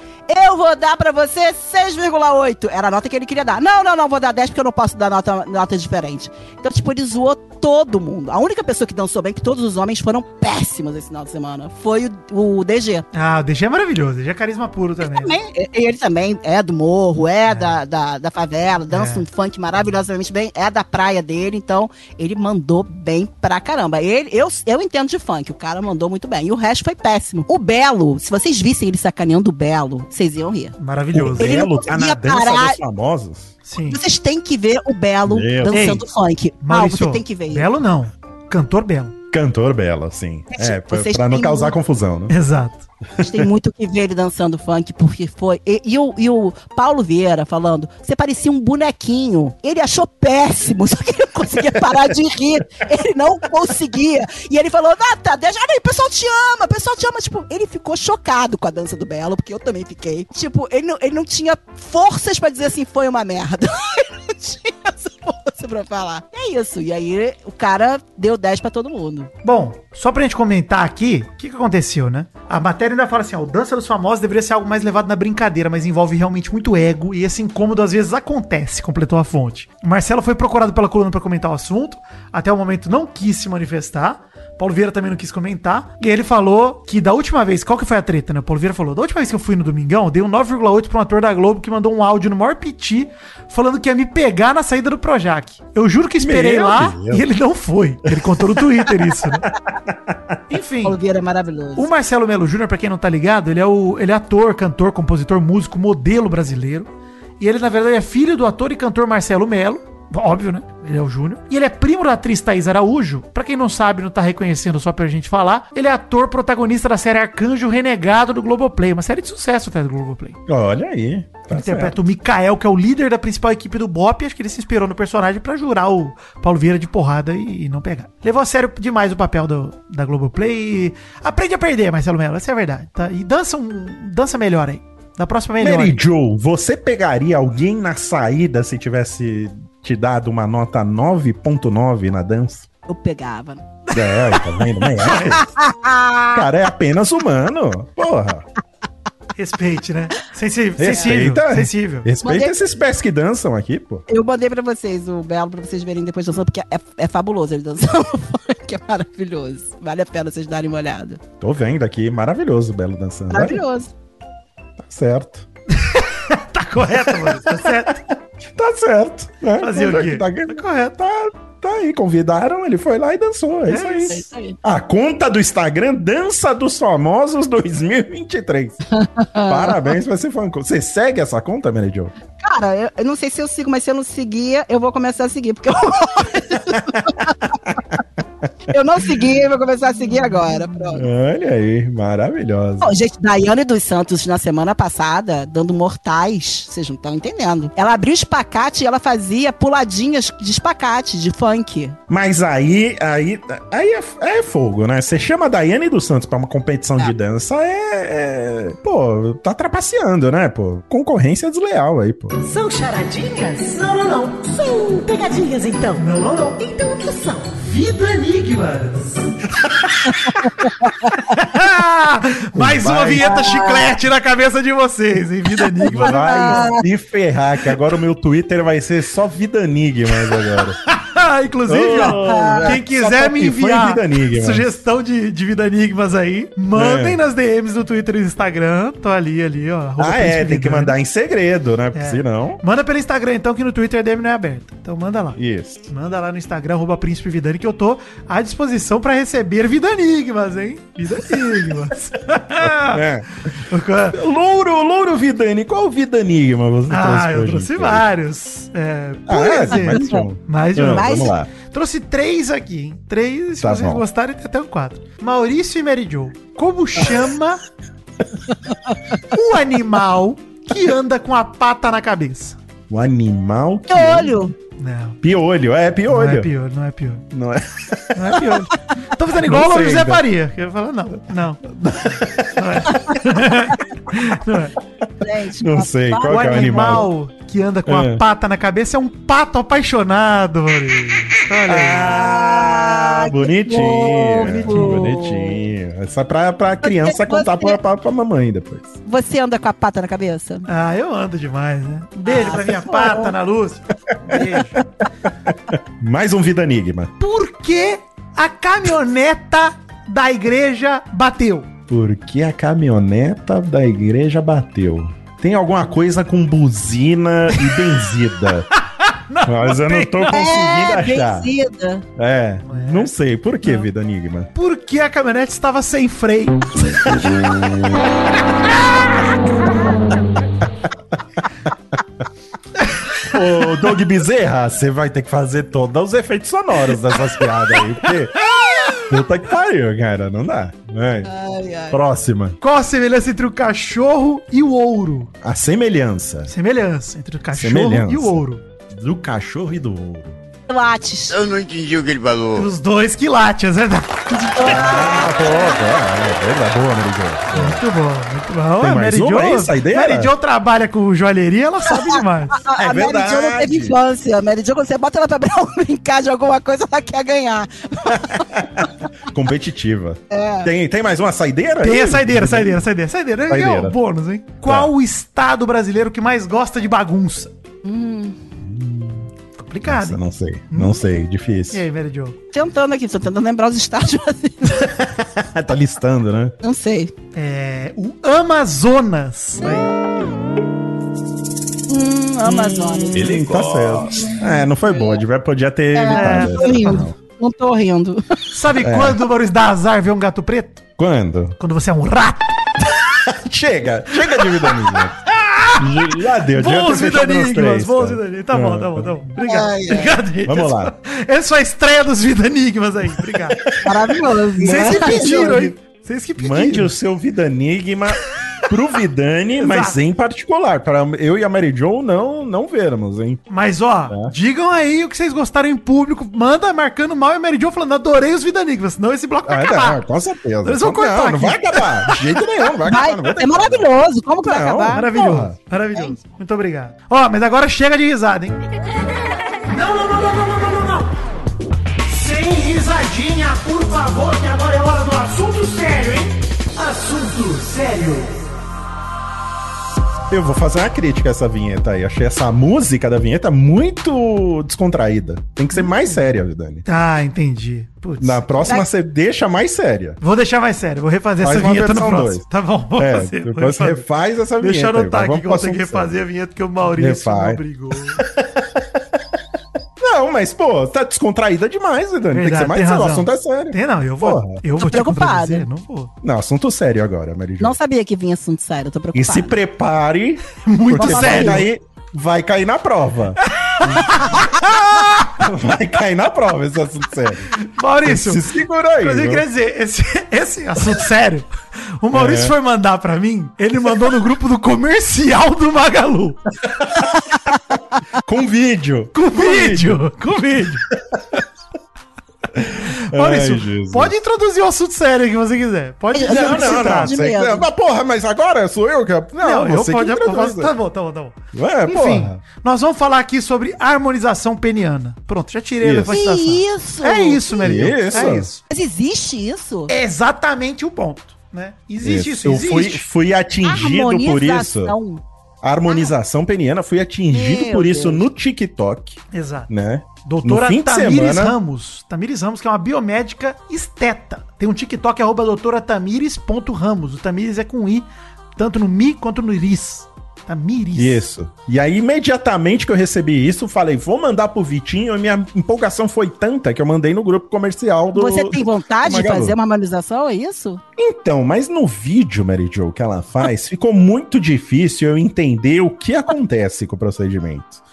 [SPEAKER 3] Eu vou dar pra você 6,8. Era a nota que ele queria dar. Não, não, não, vou dar 10 porque eu não posso dar nota, nota diferente. Então, tipo, ele zoou todo mundo. A única pessoa que dançou bem, que todos os homens foram péssimos esse final de semana, foi o, o DG.
[SPEAKER 4] Ah, o DG é maravilhoso. DG é carisma puro também.
[SPEAKER 3] Também, e- ele também é do morro, é, Da, da, da favela, dança
[SPEAKER 4] É.
[SPEAKER 3] um funk maravilhosamente bem, é da praia dele, então ele mandou bem pra caramba. Ele, eu, eu entendo de funk, o cara mandou muito bem. E o resto foi péssimo. O Belo, se vocês vissem ele sacaneando o Belo, vocês iam rir.
[SPEAKER 4] Maravilhoso.
[SPEAKER 3] Ele não
[SPEAKER 2] Belo tá na dança
[SPEAKER 3] parar.
[SPEAKER 2] dos famosos.
[SPEAKER 4] Sim.
[SPEAKER 3] Vocês têm que ver o Belo
[SPEAKER 2] Meu
[SPEAKER 3] dançando funk. Mal,
[SPEAKER 4] Maurício,
[SPEAKER 3] você tem que ver isso.
[SPEAKER 4] Belo não. Cantor Belo.
[SPEAKER 2] Cantor Belo, sim. É, pra, pra não causar
[SPEAKER 3] muito-
[SPEAKER 2] confusão, né?
[SPEAKER 4] Exato.
[SPEAKER 3] Mas tem muito que ver ele dançando funk, porque foi. E, e o, e o Paulo Vieira falando, você parecia um bonequinho. Ele achou péssimo, só que ele não conseguia parar de rir. Ele não conseguia. E ele falou, Nata, deixa aí, o pessoal te ama, o pessoal te ama. Tipo, ele ficou chocado com a dança do Belo, porque eu também fiquei. Tipo, ele não, ele não tinha forças pra dizer assim, foi uma merda. pra falar. E é isso. E aí o cara deu 10 pra todo mundo.
[SPEAKER 4] Bom, só pra gente comentar aqui, o que, que aconteceu, né? A matéria ainda fala assim, ó, o Dança dos Famosos deveria ser algo mais levado na brincadeira, mas envolve realmente muito ego e esse incômodo às vezes acontece, completou a fonte. O Marcelo foi procurado pela coluna pra comentar o assunto, até o momento não quis se manifestar. Paulo Vieira também não quis comentar. E ele falou que da última vez, qual que foi a treta, né? O Paulo Vieira falou: da última vez que eu fui no Domingão, dei um 9,8 pra um ator da Globo que mandou um áudio no maior piti falando que ia me pegar na saída do Projac. Eu juro que esperei
[SPEAKER 2] Meu
[SPEAKER 4] lá
[SPEAKER 2] Deus.
[SPEAKER 4] e ele não foi. Ele contou no Twitter isso, né? Enfim.
[SPEAKER 3] Paulo Vieira é maravilhoso.
[SPEAKER 4] O Marcelo Melo Júnior, pra quem não tá ligado, ele é, o, ele é ator, cantor, compositor, músico, modelo brasileiro. E ele, na verdade, é filho do ator e cantor Marcelo Melo. Óbvio, né? Ele é o Júnior. E ele é primo da atriz Thaís Araújo. Pra quem não sabe, não tá reconhecendo só pra gente falar, ele é ator protagonista da série Arcanjo Renegado do Globoplay. Uma série de sucesso até do Globoplay.
[SPEAKER 2] Olha aí. Tá
[SPEAKER 4] Ele interpreta o Mikael, que é o líder da principal equipe do Bop. e Acho que ele se inspirou no personagem pra jurar o Paulo Vieira de porrada e, e não pegar. Levou a sério demais o papel do, da Globoplay. e Aprende a perder, Marcelo Mello. Essa é a verdade. Tá? E dança, um, dança melhor aí. Da próxima melhor.
[SPEAKER 2] Mary Joe, você pegaria alguém na saída se tivesse te dado uma nota 9.9 na dança?
[SPEAKER 3] Eu pegava.
[SPEAKER 2] É, tá vendo? É. Cara, é apenas humano. Porra.
[SPEAKER 4] Respeite, né? Sensível. Sensível.
[SPEAKER 2] Respeita.
[SPEAKER 4] Sensível.
[SPEAKER 2] Respeita
[SPEAKER 3] Mandei-
[SPEAKER 2] esses pés que dançam aqui, pô.
[SPEAKER 3] Eu mandei pra vocês o Belo pra vocês verem depois dançando, porque é, é fabuloso ele dançando funk, é maravilhoso. Vale a pena vocês darem uma olhada.
[SPEAKER 2] Tô vendo aqui, maravilhoso o Belo dançando.
[SPEAKER 3] Maravilhoso.
[SPEAKER 2] Tá certo.
[SPEAKER 4] Tá correto, mano. Tá certo.
[SPEAKER 2] Tá certo. né?
[SPEAKER 4] Fazer o quê?
[SPEAKER 2] Tá,
[SPEAKER 4] Tá correto.
[SPEAKER 2] tá, tá aí, convidaram, ele foi lá e dançou. É, isso
[SPEAKER 4] É
[SPEAKER 2] aí.
[SPEAKER 3] É isso aí.
[SPEAKER 2] A conta do Instagram Dança dos Famosos 2023. Parabéns pra esse fã. Você segue essa conta, Mary Jo?
[SPEAKER 3] Cara, eu, eu não sei se eu sigo, mas se eu não seguir, eu vou começar a seguir, porque eu. eu não segui, vou começar a seguir agora. Pronto.
[SPEAKER 2] Olha aí, maravilhosa.
[SPEAKER 3] Pô, gente, Daiane dos Santos, na semana passada, dando mortais, vocês não estão entendendo. Ela abriu espacate e ela fazia puladinhas de espacate, de funk.
[SPEAKER 2] Mas aí, aí, aí é, é fogo, né? Você chama a Daiane dos Santos pra uma competição de dança, é, é- Pô, tá trapaceando, né, pô? Concorrência desleal aí, pô.
[SPEAKER 6] São charadinhas? Não, não, não. São pegadinhas, então. Não, não, não. Então o que são? Vida Enigmas.
[SPEAKER 4] Mais uma
[SPEAKER 2] Vai.
[SPEAKER 4] vinheta chiclete na cabeça de vocês, hein? Vida Enigma.
[SPEAKER 2] Vai se ferrar, que agora o meu Twitter vai ser só Vida Enigmas agora.
[SPEAKER 4] Inclusive, ó,
[SPEAKER 2] Oh,
[SPEAKER 4] quem quiser me enviar sugestão de, de Vida Enigmas aí, mandem
[SPEAKER 2] É.
[SPEAKER 4] nas DMs do Twitter e Instagram. Tô ali, ali, ó.
[SPEAKER 2] Ah, é, tem que mandar em segredo, né? Porque
[SPEAKER 4] É.
[SPEAKER 2] senão.
[SPEAKER 4] Manda pelo Instagram, então, que no Twitter a DM não é aberta. Então manda lá.
[SPEAKER 2] Isso.
[SPEAKER 4] Manda lá no Instagram, arroba Príncipe Vidani, que eu tô à disposição pra receber Vida Enigmas, hein? Vida Enigmas.
[SPEAKER 2] É. Louro, Louro Vidani, qual Vida Enigma você
[SPEAKER 4] ah,
[SPEAKER 2] pra
[SPEAKER 4] eu
[SPEAKER 2] gente
[SPEAKER 4] trouxe vários. É, por
[SPEAKER 2] Ah, é?
[SPEAKER 4] exemplo,
[SPEAKER 2] Mais de um.
[SPEAKER 4] Mais de um.
[SPEAKER 2] Ah,
[SPEAKER 3] Mais-
[SPEAKER 2] Vamos lá.
[SPEAKER 4] Trouxe três aqui, hein? Três, se
[SPEAKER 2] Tá
[SPEAKER 4] vocês
[SPEAKER 2] bom.
[SPEAKER 4] gostarem, tem até um quatro. Maurício e Mary Jo. Como chama o animal que anda com a pata na cabeça?
[SPEAKER 2] O animal que.
[SPEAKER 3] Olho!
[SPEAKER 4] Não.
[SPEAKER 2] Piolho, é
[SPEAKER 4] Não
[SPEAKER 2] piolho.
[SPEAKER 4] é piolho, não é piolho.
[SPEAKER 2] Não é.
[SPEAKER 4] Não é piolho. Tô fazendo igual
[SPEAKER 2] Não
[SPEAKER 4] o José. Faria. Que eu falo, não, não. Não é. Não é.
[SPEAKER 3] Gente,
[SPEAKER 2] Não sei, qual
[SPEAKER 4] O
[SPEAKER 2] que é o
[SPEAKER 4] animal,
[SPEAKER 2] animal?
[SPEAKER 4] Que anda com
[SPEAKER 2] É.
[SPEAKER 4] a pata na cabeça é um pato apaixonado, Maurício. Olha aí.
[SPEAKER 2] Ah, bonitinho.
[SPEAKER 3] fofo.
[SPEAKER 2] Bonitinho. É só pra, pra criança
[SPEAKER 3] Você-
[SPEAKER 2] contar
[SPEAKER 3] você-
[SPEAKER 2] pra, pra, pra mamãe depois.
[SPEAKER 3] Você anda com a pata na cabeça?
[SPEAKER 4] Ah, eu ando demais, né? Um beijo
[SPEAKER 3] Ah,
[SPEAKER 4] pra minha
[SPEAKER 3] fofo.
[SPEAKER 4] pata na luz. Beijo.
[SPEAKER 2] Mais um Vida Enigma.
[SPEAKER 4] Por que a caminhoneta da igreja bateu?
[SPEAKER 2] Por que a caminhoneta da igreja bateu? Tem alguma coisa com buzina e benzida. Mas eu não tô conseguindo achar.
[SPEAKER 3] É, benzida.
[SPEAKER 2] É, não sei. Por que, Vida Enigma?
[SPEAKER 4] Porque a caminhonete estava sem freio.
[SPEAKER 2] Ô, Doug Bezerra, você vai ter que fazer todos os efeitos sonoros dessas piadas aí, porque. Puta que pariu, cara, não dá. Vai.
[SPEAKER 3] Ai,
[SPEAKER 2] Próxima.
[SPEAKER 4] Qual a semelhança entre o cachorro e o ouro?
[SPEAKER 2] A semelhança
[SPEAKER 4] Semelhança entre o cachorro
[SPEAKER 2] Semelhança.
[SPEAKER 4] e o ouro.
[SPEAKER 2] do cachorro e do ouro.
[SPEAKER 3] Lattes.
[SPEAKER 5] Eu não entendi o que ele falou.
[SPEAKER 4] Os dois quilates, é verdade.
[SPEAKER 2] Ah, é, é, é boa, Merigo.
[SPEAKER 4] Muito bom, muito bom.
[SPEAKER 2] Tem
[SPEAKER 4] Ué,
[SPEAKER 2] mais
[SPEAKER 4] Mary
[SPEAKER 2] uma
[SPEAKER 4] Jo-
[SPEAKER 2] aí, saideira?
[SPEAKER 4] Mary Jo trabalha com joalheria, ela sabe demais.
[SPEAKER 3] A,
[SPEAKER 2] É
[SPEAKER 3] a Mary Jo não teve infância. A Mary Jo, quando você bota ela pra brincar de alguma coisa, ela quer ganhar.
[SPEAKER 2] Competitiva.
[SPEAKER 3] É.
[SPEAKER 2] Tem, tem mais uma saideira?
[SPEAKER 4] Tem
[SPEAKER 2] aí?
[SPEAKER 4] a saideira, saideira, saideira. Saideira, é
[SPEAKER 2] Saideira.
[SPEAKER 4] o bônus, hein? Qual o estado brasileiro que mais gosta de bagunça? Complicado,
[SPEAKER 2] Nossa, não sei. Não sei,
[SPEAKER 4] E
[SPEAKER 2] difícil.
[SPEAKER 4] aí, Mary Jo?
[SPEAKER 3] Tentando aqui, tô tentando lembrar os estádios.
[SPEAKER 2] tá listando, né?
[SPEAKER 3] Não sei.
[SPEAKER 4] É, o Amazonas.
[SPEAKER 3] Hum, Amazonas.
[SPEAKER 2] Ele tá certo. É, não foi boa. Devia, podia ter
[SPEAKER 3] É,
[SPEAKER 2] evitado.
[SPEAKER 3] tô rindo. Não tô rindo.
[SPEAKER 4] Sabe quando, Maurício, dá azar ver um gato preto?
[SPEAKER 2] Quando?
[SPEAKER 4] Quando você é um rato.
[SPEAKER 2] Chega! Chega de vida minha. Já deu,
[SPEAKER 4] Bons Vidanigmas, bons. Vidanigmas. Tá bom, tá bom, tá bom. Obrigado.
[SPEAKER 3] Ai, ai.
[SPEAKER 4] Obrigado, gente.
[SPEAKER 2] Vamos lá.
[SPEAKER 4] Essa foi a estreia dos Vidanigmas aí. Obrigado.
[SPEAKER 3] Maravilhoso.
[SPEAKER 4] Vocês
[SPEAKER 3] né?
[SPEAKER 4] que pediram, hein? Vocês que pediram.
[SPEAKER 2] Mande o seu Vida Enigma pro Vidani, mas em particular. Para eu e a Mary Jo não, não vermos, hein?
[SPEAKER 4] Mas ó,
[SPEAKER 2] é.
[SPEAKER 4] digam aí o que vocês gostaram em público. Manda marcando mal e a Mary Jo falando: adorei os Vidanigmas. Senão esse bloco vai
[SPEAKER 2] ah,
[SPEAKER 4] acabar.
[SPEAKER 2] Não, com certeza.
[SPEAKER 4] Eles vão cortar.
[SPEAKER 2] Não,
[SPEAKER 4] não,
[SPEAKER 2] vai acabar. De jeito nenhum, não vai, acabar. Não
[SPEAKER 3] é maravilhoso. Como que
[SPEAKER 2] não, vai
[SPEAKER 3] acabar?
[SPEAKER 4] Maravilhoso.
[SPEAKER 2] Porra.
[SPEAKER 4] Maravilhoso. É Muito obrigado. Ó, mas agora chega de risada, hein?
[SPEAKER 6] não, não, não, não, não, não, não, não. Sem risadinha, por favor, que agora é hora do assunto sério, hein? Assunto sério.
[SPEAKER 2] Eu vou fazer uma crítica a essa vinheta aí. Achei essa música da vinheta muito descontraída. Tem que ser mais séria, Vidani.
[SPEAKER 4] Ah, entendi. Putz.
[SPEAKER 2] Na próxima você deixa mais séria.
[SPEAKER 4] Vou deixar mais sério, vou refazer
[SPEAKER 2] Faz
[SPEAKER 4] essa vinheta no próximo.
[SPEAKER 2] dois.
[SPEAKER 4] Tá bom, vou
[SPEAKER 2] É,
[SPEAKER 4] fazer.
[SPEAKER 2] depois você refaz essa vinheta.
[SPEAKER 4] Deixa eu anotar aqui que eu vou ter que refazer a vinheta que o Maurício
[SPEAKER 2] Refaz.
[SPEAKER 4] me obrigou.
[SPEAKER 2] mas, pô, tá descontraída demais, Vidani. Tem que ser
[SPEAKER 4] Verdade,
[SPEAKER 2] mais sério. O
[SPEAKER 4] razão.
[SPEAKER 2] assunto é sério.
[SPEAKER 4] Tem não, eu vou,
[SPEAKER 2] Porra.
[SPEAKER 4] eu vou
[SPEAKER 3] Tô preocupada.
[SPEAKER 4] contradizer, Não vou.
[SPEAKER 2] Não, assunto sério agora, Mary Jo.
[SPEAKER 3] Não sabia que vinha assunto sério, tô
[SPEAKER 2] E
[SPEAKER 3] preocupada.
[SPEAKER 2] se prepare,
[SPEAKER 4] Muito sério.
[SPEAKER 2] Cair, vai cair na prova. vai cair na prova esse assunto sério.
[SPEAKER 4] Maurício,
[SPEAKER 2] Se segura aí.
[SPEAKER 4] Mas eu
[SPEAKER 2] viu?
[SPEAKER 4] queria dizer, esse, esse assunto sério, o Maurício
[SPEAKER 2] É.
[SPEAKER 4] foi mandar pra mim, ele mandou no grupo do comercial do Magalu.
[SPEAKER 2] Com vídeo.
[SPEAKER 4] Com vídeo, com vídeo. Maurício,
[SPEAKER 2] Ai, Jesus.
[SPEAKER 4] pode introduzir o assunto sério que você quiser. Pode
[SPEAKER 3] Eu
[SPEAKER 4] dizer
[SPEAKER 3] não,
[SPEAKER 2] Não, não, não.
[SPEAKER 3] de
[SPEAKER 2] sei que-
[SPEAKER 3] medo.
[SPEAKER 2] Mas, porra, mas agora sou eu que. Não,
[SPEAKER 4] Não, eu
[SPEAKER 2] você
[SPEAKER 4] pode,
[SPEAKER 2] que
[SPEAKER 4] eu
[SPEAKER 2] introduz.
[SPEAKER 4] posso- Tá bom, tá bom, tá bom.
[SPEAKER 2] Ué,
[SPEAKER 4] Enfim,
[SPEAKER 2] porra.
[SPEAKER 4] nós vamos falar aqui sobre harmonização peniana. Pronto, já tirei
[SPEAKER 2] Isso.
[SPEAKER 4] a da
[SPEAKER 3] Que isso?
[SPEAKER 4] É isso, Meridio.
[SPEAKER 2] Isso.
[SPEAKER 4] É isso.
[SPEAKER 3] Mas existe isso?
[SPEAKER 4] É exatamente o ponto, né? Existe isso,
[SPEAKER 2] Eu
[SPEAKER 4] existe.
[SPEAKER 2] fui, fui atingido por isso.
[SPEAKER 3] Harmonização.
[SPEAKER 2] A harmonização peniana, fui atingido por isso
[SPEAKER 3] Deus.
[SPEAKER 2] no TikTok,
[SPEAKER 4] Exato.
[SPEAKER 2] né?
[SPEAKER 4] Doutora Tamires
[SPEAKER 2] semana,
[SPEAKER 4] Ramos. Tamires Ramos, que é uma biomédica esteta. Tem um TikTok, arroba doutora Tamires.ramos. O Tamires é com I, tanto no Mi quanto no Iris. Tamires.
[SPEAKER 2] Isso. E aí, imediatamente que eu recebi isso, falei, vou mandar pro Vitinho. E minha empolgação foi tanta que eu mandei no grupo comercial do.
[SPEAKER 3] Você tem vontade de fazer uma harmonização, é isso?
[SPEAKER 2] Então, mas no vídeo, Mary Jo, que ela faz, ficou muito difícil eu entender o que acontece com o procedimento.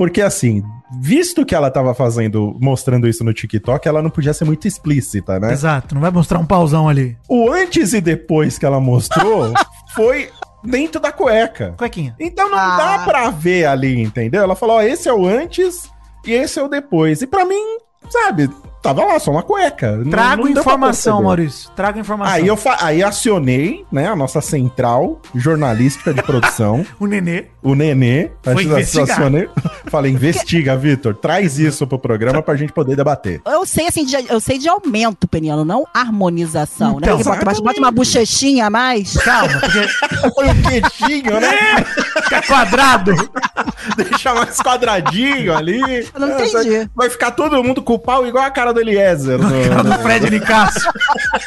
[SPEAKER 2] Porque assim, visto que ela tava fazendo, mostrando isso no TikTok, ela não podia ser muito explícita, né?
[SPEAKER 4] Exato, não vai mostrar um pauzão ali.
[SPEAKER 2] O antes e depois que ela mostrou foi dentro da cueca.
[SPEAKER 4] Cuequinha.
[SPEAKER 2] Então não
[SPEAKER 3] Ah.
[SPEAKER 2] dá pra ver ali, entendeu? Ela falou, ó, esse é o antes e esse é o depois. E pra mim, sabe, tava lá só uma cueca. Não-
[SPEAKER 4] Trago
[SPEAKER 2] não pra
[SPEAKER 4] informação. Maurício. Trago informação.
[SPEAKER 2] Aí eu aí acionei, né, a nossa central jornalística de produção,
[SPEAKER 4] O Nenê.
[SPEAKER 2] o Nenê.
[SPEAKER 4] Foi
[SPEAKER 2] acionei. Falei, investiga, Vitor, traz isso pro programa pra gente poder debater.
[SPEAKER 3] Eu sei assim, de, eu sei de aumento peniano, não harmonização,
[SPEAKER 4] Então,
[SPEAKER 3] né? Que bota, bota uma bochechinha a mais.
[SPEAKER 4] Calma, porque
[SPEAKER 2] Foi um queixinho, né?
[SPEAKER 4] fica quadrado.
[SPEAKER 2] Deixar mais quadradinho ali.
[SPEAKER 3] Eu não
[SPEAKER 2] É,
[SPEAKER 3] entendi.
[SPEAKER 2] Vai ficar todo mundo com o pau igual a cara do Eliezer. No,
[SPEAKER 4] Cara do Fred Nicasso.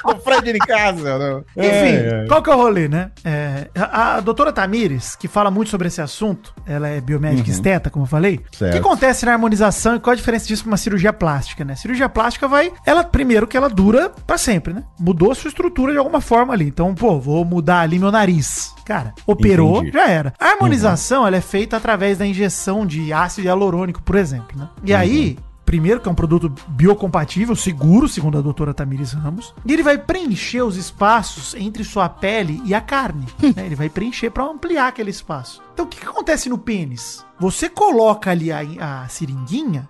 [SPEAKER 2] no Fred casa. No...
[SPEAKER 4] Enfim,
[SPEAKER 2] É, é.
[SPEAKER 4] qual que é o rolê, né? É, a, a doutora Tamires, que fala muito sobre esse assunto, ela é biomédica esteta, como eu falei. O que acontece na harmonização e qual a diferença disso pra uma cirurgia plástica, né? Cirurgia plástica vai, ela, primeiro que ela dura pra sempre, né? Mudou a sua estrutura de alguma forma ali. Então, pô, vou mudar ali meu nariz. Cara, operou,
[SPEAKER 2] Entendi.
[SPEAKER 4] já era. A harmonização, ela é feita através da injeção de ácido hialurônico, por exemplo, né? E aí, primeiro, que é um produto biocompatível, seguro, segundo a doutora Tamires Ramos. E ele vai preencher os espaços entre sua pele e a carne. né? Ele vai preencher para ampliar aquele espaço. Então, o que, que acontece no pênis? Você coloca ali a, a seringuinha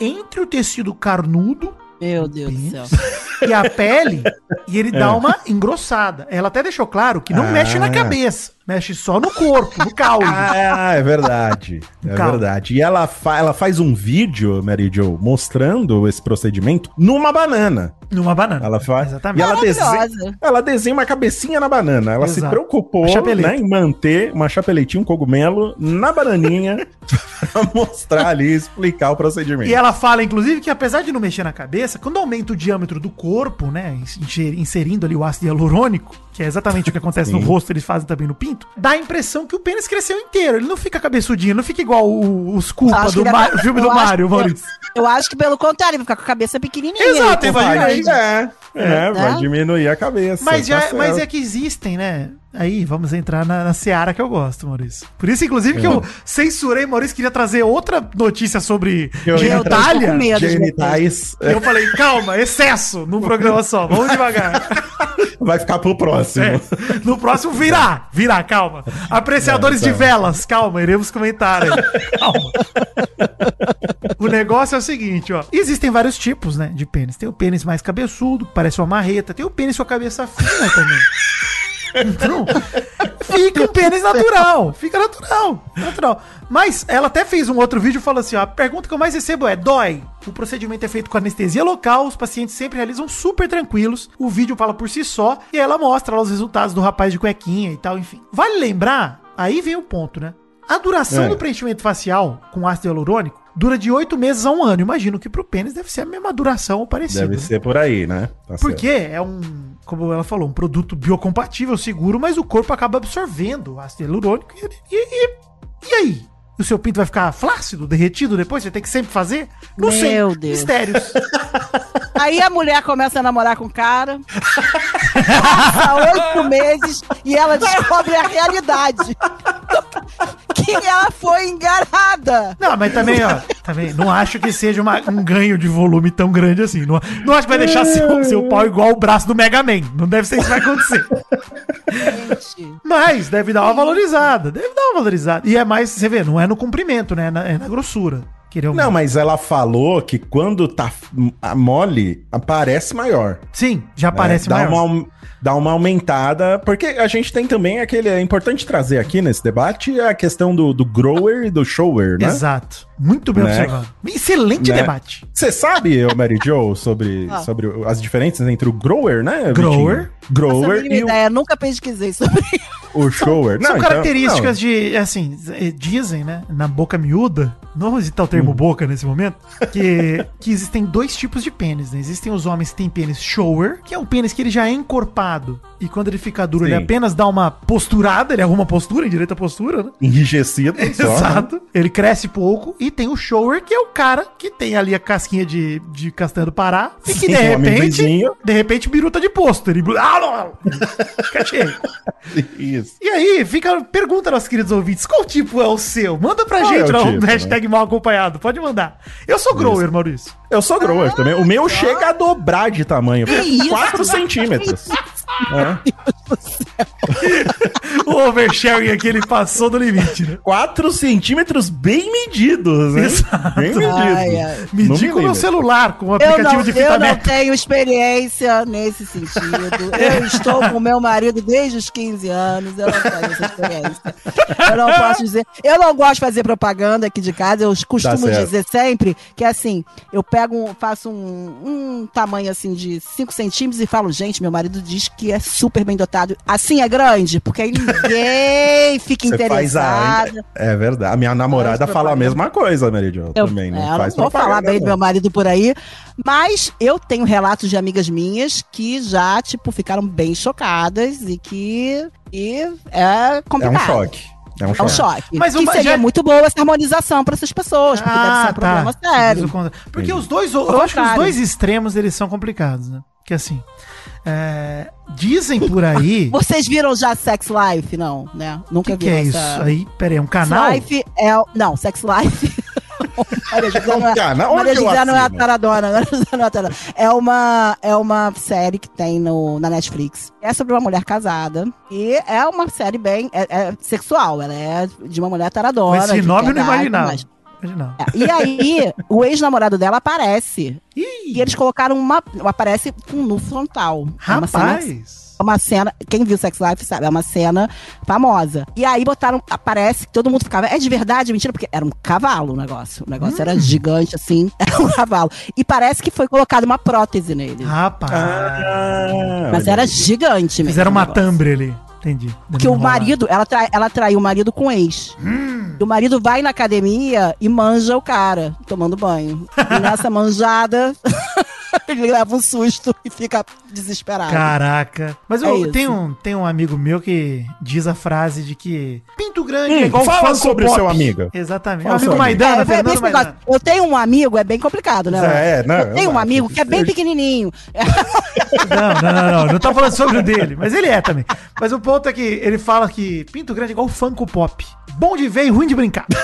[SPEAKER 4] entre o tecido carnudo
[SPEAKER 3] Meu Deus do céu.
[SPEAKER 4] e a pele e ele dá uma engrossada. Ela até deixou claro que não
[SPEAKER 2] Ah.
[SPEAKER 4] mexe na cabeça, mexe só no corpo, no caule.
[SPEAKER 2] Ah, é verdade. É
[SPEAKER 4] Calma.
[SPEAKER 2] verdade. E ela, fa ela faz um vídeo, Mary Jo, mostrando esse procedimento numa banana.
[SPEAKER 4] Numa banana.
[SPEAKER 2] Ela faz.
[SPEAKER 4] Exatamente.
[SPEAKER 2] E ela desenha, ela desenha uma cabecinha na banana. Ela se
[SPEAKER 4] Exato.
[SPEAKER 2] preocupou
[SPEAKER 4] Uma chapeleta.
[SPEAKER 2] né, em manter uma chapeletinha, um cogumelo na bananinha pra mostrar ali, explicar o procedimento.
[SPEAKER 4] E ela fala, inclusive, que apesar de não mexer na cabeça, quando aumenta o diâmetro do corpo, né, inser- inserindo ali o ácido hialurônico, que é exatamente o que acontece no
[SPEAKER 2] Sim.
[SPEAKER 4] rosto, eles fazem também no pinto, dá a impressão que o pênis cresceu inteiro. Ele não fica cabeçudinho, não fica igual o- os culpa
[SPEAKER 3] Acho
[SPEAKER 4] do Ma- filme do
[SPEAKER 3] eu acho
[SPEAKER 4] Mario, Maurício.
[SPEAKER 3] Eu acho que pelo contrário, vai ficar com a cabeça pequenininha.
[SPEAKER 4] Exato,
[SPEAKER 3] vai-
[SPEAKER 4] aí.
[SPEAKER 2] É, é, vai
[SPEAKER 3] Né?
[SPEAKER 2] diminuir a cabeça.
[SPEAKER 4] Mas, já,
[SPEAKER 2] tá certo.
[SPEAKER 4] mas é que existem, né? Aí, vamos entrar na, na seara que eu gosto, Maurício. Por isso, inclusive, que eu censurei, Maurício queria trazer outra notícia sobre
[SPEAKER 2] Eu ia
[SPEAKER 3] Meu Deus, tô com
[SPEAKER 4] genitália.
[SPEAKER 3] medo de
[SPEAKER 2] Genitais
[SPEAKER 4] E eu falei, calma, excesso num programa só, vamos devagar.
[SPEAKER 2] vai ficar pro próximo.
[SPEAKER 4] É, no próximo virá, virá, calma. Apreciadores
[SPEAKER 2] É, tá.
[SPEAKER 4] de velas, calma, iremos comentar aí. Calma. O negócio é o seguinte, ó. Existem vários tipos, né, de pênis. Tem o pênis mais cabeçudo, que parece uma marreta. Tem o pênis com a cabeça fina também. Então, fica um pênis natural. Fica natural. Natural. Mas ela até fez um outro vídeo falando assim: ó, a pergunta que eu mais recebo é: dói? O procedimento é feito com anestesia local, os pacientes sempre realizam super tranquilos. O vídeo fala por si só e aí ela mostra lá os resultados do rapaz de cuequinha e tal, enfim. Vale lembrar, aí vem o ponto, né? A duração
[SPEAKER 2] É.
[SPEAKER 4] do preenchimento facial com ácido hialurônico dura de oito meses a um ano. Imagino que pro pênis deve ser a mesma duração ou parecida.
[SPEAKER 2] Deve ser por aí, né? Tá
[SPEAKER 4] Porque é um, como ela falou, um produto biocompatível, seguro, mas o corpo acaba absorvendo o ácido hialurônico. E, e, e, e aí? O seu pinto vai ficar flácido, derretido depois? Você tem que sempre fazer? Não sei.
[SPEAKER 3] Meu Deus.
[SPEAKER 4] Mistérios.
[SPEAKER 3] Aí a mulher começa a namorar com o cara. Passa oito meses e ela descobre a realidade. Que ela foi enganada.
[SPEAKER 4] Não, mas também, ó, também não acho que seja uma- um ganho de volume tão grande assim. Não, não acho que vai deixar seu, seu pau igual o braço do Mega Man. Não deve ser isso que vai acontecer.
[SPEAKER 3] Gente.
[SPEAKER 4] Mas deve dar uma valorizada. Deve dar uma valorizada. E é mais, você vê, não é no comprimento, né? É na, é na grossura. Querer um-
[SPEAKER 2] Não, mas ela falou que quando tá mole, aparece maior.
[SPEAKER 4] Sim, já
[SPEAKER 2] né?
[SPEAKER 4] parece
[SPEAKER 2] dá
[SPEAKER 4] maior.
[SPEAKER 2] Uma, dá uma aumentada, porque a gente tem também aquele. É importante trazer aqui nesse debate a questão do, do grower e do shower, né?
[SPEAKER 4] Exato. Muito bem
[SPEAKER 2] Né?
[SPEAKER 4] observado. Excelente
[SPEAKER 2] Né?
[SPEAKER 4] debate.
[SPEAKER 2] Você sabe, Mary Jo, sobre,
[SPEAKER 3] Ah.
[SPEAKER 2] sobre as diferenças entre o grower, né?
[SPEAKER 4] Grower.
[SPEAKER 2] Vitinho? Grower
[SPEAKER 3] Essa
[SPEAKER 2] e o,
[SPEAKER 3] ideia, nunca pesquisei sobre
[SPEAKER 2] o shower.
[SPEAKER 4] São
[SPEAKER 2] Não, então-
[SPEAKER 4] características de, assim, eh, dizem, né, na boca miúda, não vou citar o termo
[SPEAKER 2] Hum.
[SPEAKER 4] boca nesse momento, que, que existem dois tipos de pênis, né? Existem os homens que têm pênis shower, que é um pênis que ele já é encorpado, e quando ele fica duro, ele
[SPEAKER 2] Sim.
[SPEAKER 4] apenas dá uma posturada, ele arruma postura, endireita a postura, né?
[SPEAKER 2] Enrijecido só, né?
[SPEAKER 4] Exato. Ele cresce pouco. E tem o shower, que é o cara que tem ali a casquinha de, de castanha do Pará. E que
[SPEAKER 2] Sim,
[SPEAKER 4] de repente, de repente, biruta de posto. Ele. Ah.
[SPEAKER 2] Isso.
[SPEAKER 4] E aí, fica pergunta, nossos queridos ouvintes, qual tipo é o seu? Manda pra
[SPEAKER 2] Qual
[SPEAKER 4] gente
[SPEAKER 2] é o
[SPEAKER 4] lá,
[SPEAKER 2] tipo,
[SPEAKER 4] hashtag mal acompanhado. Pode mandar. Eu sou grower, Maurício.
[SPEAKER 2] Eu sou grower também. O meu chega a dobrar de tamanho.
[SPEAKER 3] isso?
[SPEAKER 2] 4 centímetros. É.
[SPEAKER 4] O oversharing aqui, ele passou do limite, né?
[SPEAKER 2] 4 centímetros bem medidos, né?
[SPEAKER 4] Exato.
[SPEAKER 2] Bem medidos.
[SPEAKER 3] Ai, ai.
[SPEAKER 2] No
[SPEAKER 4] Medi com o meu celular, com o
[SPEAKER 3] Eu
[SPEAKER 4] aplicativo
[SPEAKER 3] não,
[SPEAKER 4] de
[SPEAKER 3] eu
[SPEAKER 4] fita
[SPEAKER 3] não
[SPEAKER 4] métrica.
[SPEAKER 3] tenho experiência nesse sentido. Eu estou com meu marido desde os 15 anos. Eu não tenho essa experiência. Eu não posso dizer. Eu não gosto de fazer propaganda aqui de casa. Eu costumo dizer sempre que assim, eu pego, um- faço um, um tamanho assim de 5 centímetros e falo, gente, meu marido diz que é super bem dotado. Assim é grande, porque aí ninguém fica
[SPEAKER 2] Você faz a.
[SPEAKER 3] interessado.
[SPEAKER 2] É verdade. A minha namorada fala a mesma coisa, Mary Jo,
[SPEAKER 3] Eu,
[SPEAKER 2] também. Não
[SPEAKER 3] é, eu não vou falar bem do meu marido por aí, mas eu tenho relatos de amigas minhas que já, tipo, ficaram bem chocadas e que e é
[SPEAKER 2] É
[SPEAKER 3] complicado.
[SPEAKER 2] um choque. É um
[SPEAKER 3] É um
[SPEAKER 2] choque.
[SPEAKER 3] choque.
[SPEAKER 4] Mas
[SPEAKER 3] que seria
[SPEAKER 4] já-
[SPEAKER 3] muito boa essa harmonização para essas pessoas, porque deve ser um problema
[SPEAKER 4] Diz
[SPEAKER 3] sério.
[SPEAKER 4] o contra- Porque
[SPEAKER 2] Entendi.
[SPEAKER 4] os dois, eu acho que os dois extremos eles são complicados, né? Que assim, é, dizem por aí.
[SPEAKER 3] Vocês viram já Sex Life? Não, né?
[SPEAKER 4] O
[SPEAKER 3] Nunca
[SPEAKER 4] que, que é
[SPEAKER 3] viram
[SPEAKER 4] isso?
[SPEAKER 3] essa-
[SPEAKER 4] Aí, peraí, é um
[SPEAKER 3] Sex
[SPEAKER 4] canal?
[SPEAKER 3] Life é. o- Não, Sex Life. Maria José não é,
[SPEAKER 2] Cara, onde
[SPEAKER 3] Maria José não é a taradona. Maria José não é a taradona. É uma, é uma série que tem no, na Netflix. É sobre uma mulher casada. E é uma série bem é, é sexual. Ela é de uma mulher taradona.
[SPEAKER 4] Com esse nome eu não imaginava. Imaginava.
[SPEAKER 3] É, E aí, o ex-namorado dela aparece. E eles colocaram uma. Aparece com nu frontal. É
[SPEAKER 4] Rapaz.
[SPEAKER 3] É uma cena, quem viu Sex Life sabe, é uma cena famosa. E aí botaram, aparece que todo mundo ficava, é de verdade, mentira, porque era um cavalo o negócio. O negócio
[SPEAKER 4] Hum.
[SPEAKER 3] era gigante, assim, era um cavalo. E parece que foi colocada uma prótese nele.
[SPEAKER 4] Rapaz.
[SPEAKER 2] Ah,
[SPEAKER 3] mas era
[SPEAKER 2] aí.
[SPEAKER 3] gigante mesmo.
[SPEAKER 4] Fizeram uma tambre ali. Entendi.
[SPEAKER 3] Porque o marido, ela, trai, ela traiu o marido com o ex.
[SPEAKER 4] Hum.
[SPEAKER 3] E o marido vai na academia e manja o cara, tomando banho. E nessa manjada, ele leva um susto e fica desesperado.
[SPEAKER 4] Caraca. Mas
[SPEAKER 3] É
[SPEAKER 4] eu, tem, um, tem um amigo meu que diz a frase de que pinto grande
[SPEAKER 2] Hum,
[SPEAKER 4] é igual
[SPEAKER 2] fala sobre o
[SPEAKER 4] Pop.
[SPEAKER 2] seu amigo.
[SPEAKER 4] Exatamente.
[SPEAKER 2] Fala
[SPEAKER 4] o amigo. Maidana,
[SPEAKER 3] É,
[SPEAKER 4] Fernando
[SPEAKER 3] esse negócio,
[SPEAKER 4] Maidana.
[SPEAKER 3] eu tenho um amigo, é bem complicado, né?
[SPEAKER 2] É,
[SPEAKER 3] Léo?
[SPEAKER 2] não,
[SPEAKER 3] eu tenho um amigo que é bem pequenininho.
[SPEAKER 4] Não, não, não, não. Não tô falando sobre o dele, mas ele é também. Mas o ponto é que ele fala que pinto grande é igual Funko Pop. Bom de ver e ruim de brincar.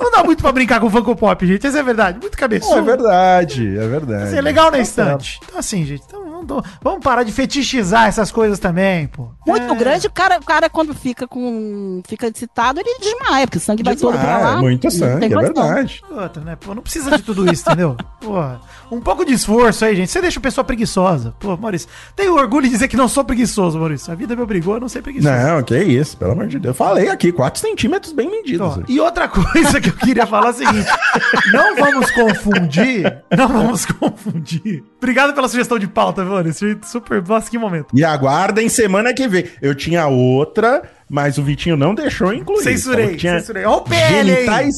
[SPEAKER 4] Não dá muito pra brincar com Funko Pop, gente. Essa é verdade. Muito cabeçudo.
[SPEAKER 2] É verdade, é verdade.
[SPEAKER 4] Mas é legal na
[SPEAKER 2] Tá
[SPEAKER 4] estante. Então, assim, gente, então, vamos, vamos parar de fetichizar essas coisas também, pô.
[SPEAKER 3] Muito
[SPEAKER 4] É.
[SPEAKER 3] grande, o cara, o cara, quando fica com. fica excitado, ele desmaia, porque o sangue vai todo pra lá.
[SPEAKER 2] é muito
[SPEAKER 3] Não
[SPEAKER 2] sangue,
[SPEAKER 3] tem
[SPEAKER 2] é verdade.
[SPEAKER 4] Outra, né? Pô, não precisa de tudo isso, entendeu? Porra. Um pouco de esforço aí, gente. Você deixa a pessoa preguiçosa. Pô, Maurício, tenho orgulho de dizer que não sou preguiçoso, Maurício. A vida me obrigou a não ser preguiçoso.
[SPEAKER 2] Não, que isso, pelo amor de Deus. Falei aqui, 4 centímetros bem medidos.
[SPEAKER 4] Ó, e outra coisa que eu queria falar é o seguinte: não vamos confundir. Não vamos confundir. Obrigado pela sugestão de pauta, Maurício. Super. Nossa, que momento.
[SPEAKER 2] E aguardem semana que vem. Eu tinha outra, mas o Vitinho não deixou incluir.
[SPEAKER 4] Censurei,
[SPEAKER 2] que tinha
[SPEAKER 4] censurei. Ó o PL aí.
[SPEAKER 2] genitais,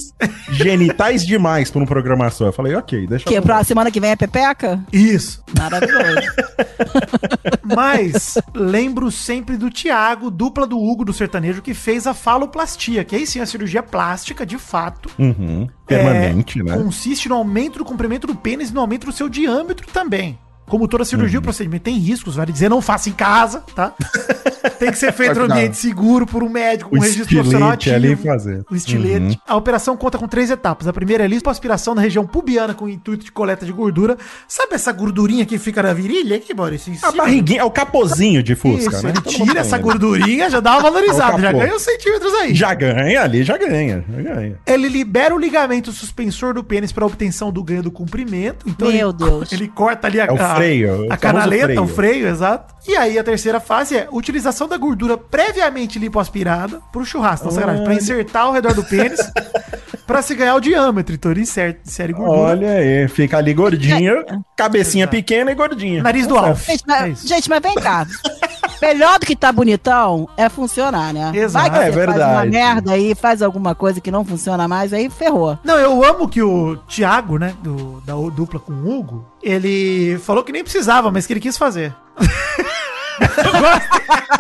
[SPEAKER 2] genitais demais pra um programa só. Eu falei, ok, deixa
[SPEAKER 3] Que
[SPEAKER 2] eu...
[SPEAKER 3] pra semana que vem é Pepeca?
[SPEAKER 4] Isso.
[SPEAKER 3] Maravilhoso.
[SPEAKER 4] Mas lembro sempre do Thiago, dupla do Hugo do sertanejo, que fez a faloplastia, que aí sim é a cirurgia plástica, de fato.
[SPEAKER 2] Uhum, permanente,
[SPEAKER 4] É,
[SPEAKER 2] né?
[SPEAKER 4] Consiste no aumento do comprimento do pênis e no aumento do seu diâmetro também. Como toda cirurgia,
[SPEAKER 2] Uhum.
[SPEAKER 4] o procedimento tem riscos, vale dizer, não faça em casa, tá? tem que ser feito no
[SPEAKER 2] Não.
[SPEAKER 4] ambiente seguro por um médico, com
[SPEAKER 2] O
[SPEAKER 4] registro profissional
[SPEAKER 2] estilete
[SPEAKER 4] ativo.
[SPEAKER 2] ali fazer.
[SPEAKER 4] O estilete.
[SPEAKER 2] Uhum.
[SPEAKER 4] A operação conta com três etapas. A primeira é lipoaspiração na região pubiana com o intuito de coleta de gordura. Sabe essa gordurinha que fica na virilha aqui, Maurício? Em
[SPEAKER 2] A barriguinha, é o capozinho de Fusca,
[SPEAKER 4] Isso,
[SPEAKER 2] né?
[SPEAKER 4] ele tira essa
[SPEAKER 2] né?
[SPEAKER 4] gordurinha, já dá uma valorizada,
[SPEAKER 2] É o
[SPEAKER 4] já ganha uns centímetros aí.
[SPEAKER 2] Já ganha ali, já ganha. Já ganha.
[SPEAKER 4] Ele libera o ligamento suspensor do pênis para obtenção do ganho do comprimento. Então
[SPEAKER 3] Meu
[SPEAKER 4] ele,
[SPEAKER 3] Deus.
[SPEAKER 4] ele corta ali a,
[SPEAKER 2] É
[SPEAKER 4] a-
[SPEAKER 2] freio,
[SPEAKER 4] a canaleta,
[SPEAKER 2] freio.
[SPEAKER 4] o freio, exato. E aí a terceira fase é utilização da gordura previamente lipoaspirada pro churrasco, na sacanagem, pra insertar ao redor do pênis pra se ganhar o diâmetro. Então ele inserta, insere gordura.
[SPEAKER 2] Olha aí, fica ali gordinho, cabecinha
[SPEAKER 4] Exato.
[SPEAKER 2] pequena e gordinha.
[SPEAKER 4] Nariz do Alf.
[SPEAKER 3] Gente,
[SPEAKER 4] É
[SPEAKER 3] gente, mas vem cá. Melhor do que tá bonitão é funcionar, né?
[SPEAKER 4] Exato.
[SPEAKER 3] Vai que
[SPEAKER 2] É
[SPEAKER 3] você faz uma
[SPEAKER 2] verdade.
[SPEAKER 3] merda aí, faz alguma coisa que não funciona mais, aí ferrou.
[SPEAKER 4] Não, eu amo que o Thiago, né, do, da dupla com o Hugo, ele falou que nem precisava, mas que ele quis fazer.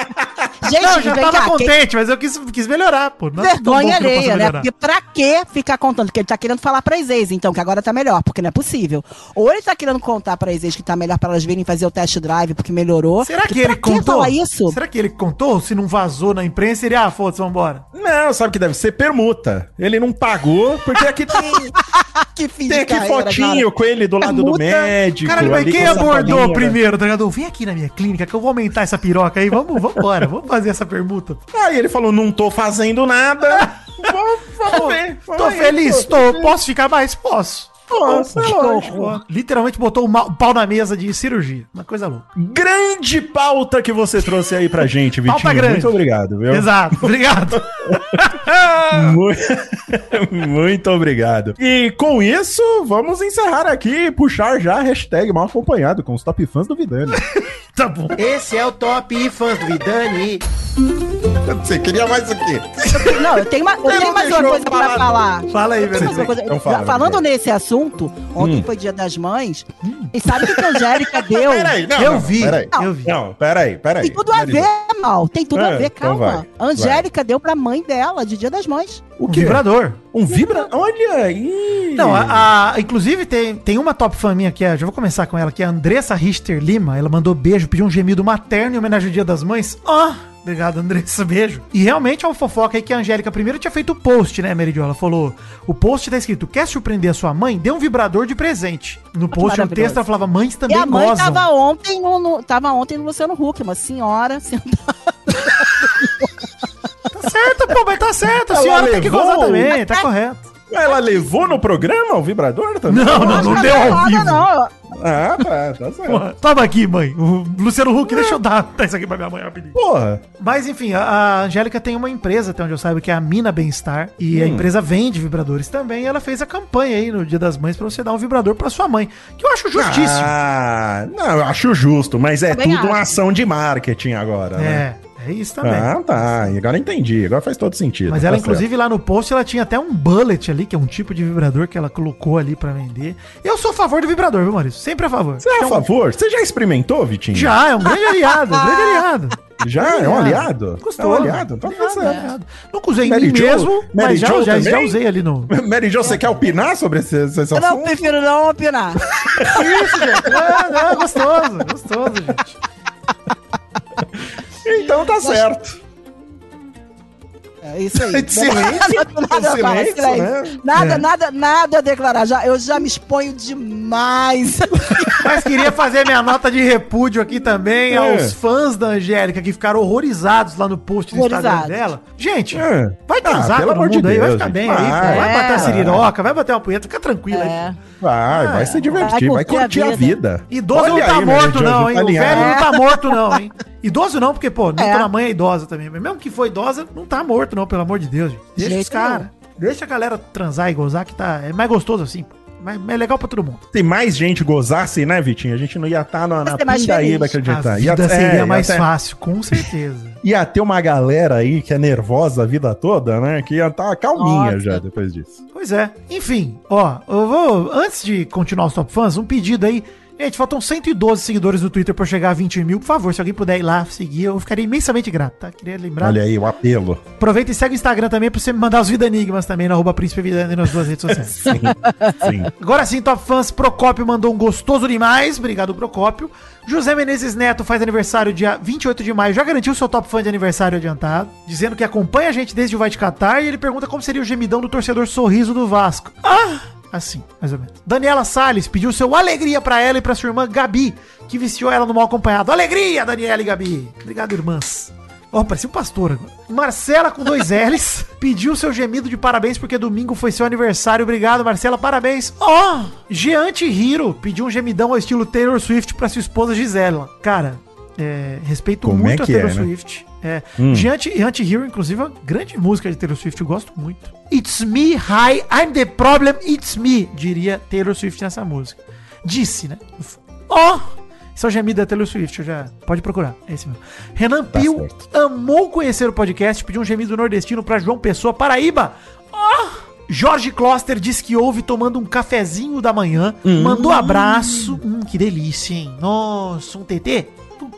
[SPEAKER 3] Gente,
[SPEAKER 4] Não, já
[SPEAKER 3] vem
[SPEAKER 4] tava
[SPEAKER 3] cá, quem-
[SPEAKER 4] contente, mas eu quis, quis melhorar, pô. Não
[SPEAKER 3] Vergonha alheia, né? Porque pra que ficar contando? Porque ele tá querendo falar pra ex, então, que agora tá melhor, porque não é possível. Ou ele tá querendo contar pra ex que tá melhor pra elas virem fazer o test drive porque melhorou.
[SPEAKER 4] Será que ele contou?
[SPEAKER 3] falar isso?
[SPEAKER 4] Será que ele contou? Se não vazou na imprensa, ele, ah, foda-se, vambora.
[SPEAKER 2] Não, sabe o que deve ser? Permuta. Ele não pagou, porque aqui tem,
[SPEAKER 3] que fim
[SPEAKER 2] tem aqui
[SPEAKER 3] carreira,
[SPEAKER 2] fotinho com ele do lado do
[SPEAKER 3] multa.
[SPEAKER 2] médico.
[SPEAKER 4] Caralho, mas quem abordou
[SPEAKER 2] né?
[SPEAKER 4] primeiro, tá ligado? Vem aqui na minha clínica que eu vou aumentar essa piroca aí. Vamos, vambora, vamos fazer essa permuta.
[SPEAKER 2] Aí ele falou, não tô fazendo nada. vamos, vamos ver. vamos
[SPEAKER 4] Tô feliz,
[SPEAKER 2] pô.
[SPEAKER 4] tô. Posso ficar mais? Posso.
[SPEAKER 2] Lógico.
[SPEAKER 4] horror. Literalmente botou o pau na mesa de cirurgia. Uma coisa louca.
[SPEAKER 2] Grande pauta que você trouxe aí pra gente, Vitinho.
[SPEAKER 4] Pauta grande.
[SPEAKER 2] Muito obrigado, viu?
[SPEAKER 4] Exato, obrigado.
[SPEAKER 2] Mu- Muito obrigado. E com isso, vamos encerrar aqui e puxar já a hashtag mal acompanhado com os top fãs do Vidani.
[SPEAKER 4] tá bom.
[SPEAKER 7] Esse é o Top Fãs do Vidani.
[SPEAKER 2] Você queria mais o quê?
[SPEAKER 3] Não, eu tenho, uma, eu tenho
[SPEAKER 2] não
[SPEAKER 3] mais uma coisa
[SPEAKER 2] eu
[SPEAKER 3] pra
[SPEAKER 2] falar.
[SPEAKER 3] falar.
[SPEAKER 4] Fala aí, velho.
[SPEAKER 2] Então fala,
[SPEAKER 3] Falando
[SPEAKER 2] Vidani.
[SPEAKER 3] nesse assunto, ontem
[SPEAKER 2] Hum.
[SPEAKER 3] foi dia das mães, e sabe o que a Angélica deu?
[SPEAKER 2] Peraí, não,
[SPEAKER 4] Eu
[SPEAKER 2] não,
[SPEAKER 4] vi,
[SPEAKER 2] Peraí.
[SPEAKER 4] eu vi.
[SPEAKER 2] Não, peraí, peraí.
[SPEAKER 3] Tem tudo a
[SPEAKER 2] Marisa.
[SPEAKER 3] ver, mal. Tem tudo
[SPEAKER 2] É,
[SPEAKER 3] a ver,
[SPEAKER 2] então
[SPEAKER 3] calma.
[SPEAKER 2] vai,
[SPEAKER 3] a Angélica deu pra mãe dela de Dia das Mães.
[SPEAKER 2] O
[SPEAKER 4] Um
[SPEAKER 2] quê?
[SPEAKER 4] vibrador.
[SPEAKER 2] Um vibra? Olha aí.
[SPEAKER 4] Não, a, a- inclusive tem, tem uma top fã minha que é, já vou começar com ela, que é a Andressa Richter Lima. Ela mandou beijo, pediu um gemido materno em homenagem ao Dia das Mães. Ó, Obrigado, Andressa. Beijo. E realmente é uma fofoca aí que a Angélica primeiro tinha feito o post, né, Meridio? Ela falou: o post tá escrito: quer surpreender a sua mãe? Dê um vibrador de presente. No post, no texto, ela falava: mães
[SPEAKER 3] E
[SPEAKER 4] também
[SPEAKER 3] a mãe
[SPEAKER 4] gozam.
[SPEAKER 3] tava ontem no, no- tava ontem no Luciano Huck, uma senhora sentada.
[SPEAKER 4] Tá certo, pô, mas tá certo. A
[SPEAKER 2] Ela
[SPEAKER 4] senhora tem que
[SPEAKER 2] levou
[SPEAKER 4] gozar
[SPEAKER 2] o-
[SPEAKER 4] também, tá correto.
[SPEAKER 2] Ela levou no programa o vibrador também?
[SPEAKER 4] Não, não, não deu ao vivo.
[SPEAKER 3] não.
[SPEAKER 2] Ah, tá, tá certo.
[SPEAKER 4] Pô, Toma aqui, mãe. O Luciano Huck, deixa eu dar, dar isso aqui pra minha mãe rapidinho.
[SPEAKER 2] Porra.
[SPEAKER 4] Mas enfim, a, a Angélica tem uma empresa, até onde eu saiba, que é a Mina Bem-Estar. E a
[SPEAKER 2] Hum.
[SPEAKER 4] empresa vende vibradores também. E ela fez a campanha aí no Dia das Mães pra você dar um vibrador pra sua mãe. Que eu acho justíssimo.
[SPEAKER 2] Ah, não, eu acho justo, mas é
[SPEAKER 3] Também
[SPEAKER 2] tudo uma
[SPEAKER 3] acho.
[SPEAKER 2] ação de marketing agora, né?
[SPEAKER 4] é, é isso também.
[SPEAKER 2] Ah, tá. Agora entendi. Agora faz todo sentido.
[SPEAKER 4] Mas ela,
[SPEAKER 2] tá
[SPEAKER 4] inclusive, lá no post, ela tinha até um bullet ali, que é um tipo de vibrador que ela colocou ali pra vender. Eu sou a favor do vibrador, viu, Maurício? Sempre a favor.
[SPEAKER 2] certo. Você é a
[SPEAKER 4] Então,
[SPEAKER 2] favor? Você já experimentou, Vitinho?
[SPEAKER 4] Já, é um grande aliado, um grande aliado.
[SPEAKER 2] Já? É um aliado?
[SPEAKER 4] Gostoso.
[SPEAKER 2] É um aliado? Então tá certo.
[SPEAKER 4] Nunca usei em
[SPEAKER 2] Mary
[SPEAKER 4] mim
[SPEAKER 2] Jo?
[SPEAKER 4] mesmo,
[SPEAKER 2] Mary
[SPEAKER 4] mas já,
[SPEAKER 2] Jo
[SPEAKER 4] já, já usei ali no...
[SPEAKER 2] Mary Jo, você quer opinar sobre esse, esse
[SPEAKER 3] Eu não
[SPEAKER 2] assunto?
[SPEAKER 3] prefiro não opinar.
[SPEAKER 4] Isso, gente. É, não, gostoso, gostoso, gente.
[SPEAKER 2] Então tá certo.
[SPEAKER 3] É isso aí.
[SPEAKER 2] Silêncio,
[SPEAKER 3] Nada, nada, a falar,
[SPEAKER 2] silêncio,
[SPEAKER 3] silêncio.
[SPEAKER 2] né?
[SPEAKER 3] nada,
[SPEAKER 2] É.
[SPEAKER 3] nada, nada a declarar. Já, eu já me exponho demais.
[SPEAKER 4] Mas queria fazer minha nota de repúdio aqui também
[SPEAKER 2] É.
[SPEAKER 4] aos fãs da Angélica que ficaram horrorizados lá no post do Instagram dela. Gente,
[SPEAKER 2] É.
[SPEAKER 4] vai transar
[SPEAKER 2] Ah, pelo
[SPEAKER 4] todo
[SPEAKER 2] amor de
[SPEAKER 4] mundo aí, vai
[SPEAKER 2] Deus,
[SPEAKER 4] ficar
[SPEAKER 2] gente.
[SPEAKER 4] bem aí,
[SPEAKER 2] Vai.
[SPEAKER 4] pô. vai bater a
[SPEAKER 3] É.
[SPEAKER 4] siriroca, vai bater uma punheta, fica tranquilo aí.
[SPEAKER 3] É.
[SPEAKER 2] Vai, vai se divertir, vai
[SPEAKER 3] Vai
[SPEAKER 2] curtir,
[SPEAKER 3] curtir
[SPEAKER 2] a
[SPEAKER 3] a
[SPEAKER 2] vida.
[SPEAKER 4] Idoso
[SPEAKER 2] Olha
[SPEAKER 4] não tá
[SPEAKER 2] aí, Mary
[SPEAKER 4] morto
[SPEAKER 2] Jo,
[SPEAKER 4] não, hein? O velho não tá morto não, hein? Idoso não, porque, pô, nem
[SPEAKER 3] É.
[SPEAKER 4] toda mãe é idosa também. Mesmo que for idosa, não tá morto não, pelo amor de Deus, gente. Deixa
[SPEAKER 3] Jeito
[SPEAKER 4] os caras. Deixa a galera transar e gozar que tá... É mais gostoso assim, pô. Mais, mais legal pra todo mundo.
[SPEAKER 2] Se mais gente gozasse, né, Vitinho? A gente não ia estar na, na
[SPEAKER 3] mais
[SPEAKER 2] pindaíba que a tá.
[SPEAKER 4] vida
[SPEAKER 2] Ia-
[SPEAKER 4] seria
[SPEAKER 2] é, ia
[SPEAKER 4] mais
[SPEAKER 2] ter-
[SPEAKER 4] fácil, com certeza.
[SPEAKER 2] Ia ter uma galera aí que é nervosa a vida toda, né? Que ia estar calminha
[SPEAKER 3] Nossa.
[SPEAKER 2] já depois disso.
[SPEAKER 4] Pois é. Enfim, ó, eu vou. Antes de continuar os top fãs, um pedido aí. Gente, faltam 112 seguidores no Twitter pra eu chegar a 20 mil. Por favor, se alguém puder ir lá seguir, eu ficaria imensamente grato, tá? Queria lembrar.
[SPEAKER 2] Olha aí o apelo.
[SPEAKER 4] Aproveita e segue o Instagram também pra você me mandar os Vida Enigmas também, na arroba Príncipe Vida Enigmas nas duas redes sociais.
[SPEAKER 2] Sim, sim.
[SPEAKER 4] Agora sim, top fãs, Procópio mandou um gostoso demais. Obrigado, Procópio. José Menezes Neto faz aniversário dia 28 de maio. Já garantiu seu top fã de aniversário adiantado. Dizendo que acompanha a gente desde o Vai de Catar. E ele pergunta como seria o gemidão do torcedor sorriso do Vasco. Ah! Assim, mais ou menos. Daniela Salles pediu seu alegria pra ela e pra sua irmã Gabi, que viciou ela no mal acompanhado. Alegria, Daniela e Gabi. Obrigado, irmãs. Ó, parecia um pastor agora. Marcela com dois L's pediu seu gemido de parabéns porque domingo foi seu aniversário. Obrigado, Marcela, parabéns. Ó, Geante Hiro pediu um gemidão ao estilo Taylor Swift pra sua esposa Gisela. Cara, é, respeito
[SPEAKER 2] Como
[SPEAKER 4] muito
[SPEAKER 2] é
[SPEAKER 4] a Taylor
[SPEAKER 2] é, né?
[SPEAKER 4] É,
[SPEAKER 2] Hum.
[SPEAKER 4] Geante Hero, inclusive, é uma grande música de Taylor Swift, eu gosto muito. It's me, hi, I'm the problem, it's me, diria Taylor Swift nessa música. Disse, né? Ó! Esse é o gemido da Taylor Swift, eu já. Pode procurar, é esse mesmo. Renan
[SPEAKER 2] Tá
[SPEAKER 4] Pio
[SPEAKER 2] certo.
[SPEAKER 4] amou conhecer o podcast, pediu um gemido nordestino pra João Pessoa, Paraíba. Ó! Jorge Kloster disse que ouve tomando um cafezinho da manhã, mandou abraço. Hum, que delícia, hein? Nossa, um TT?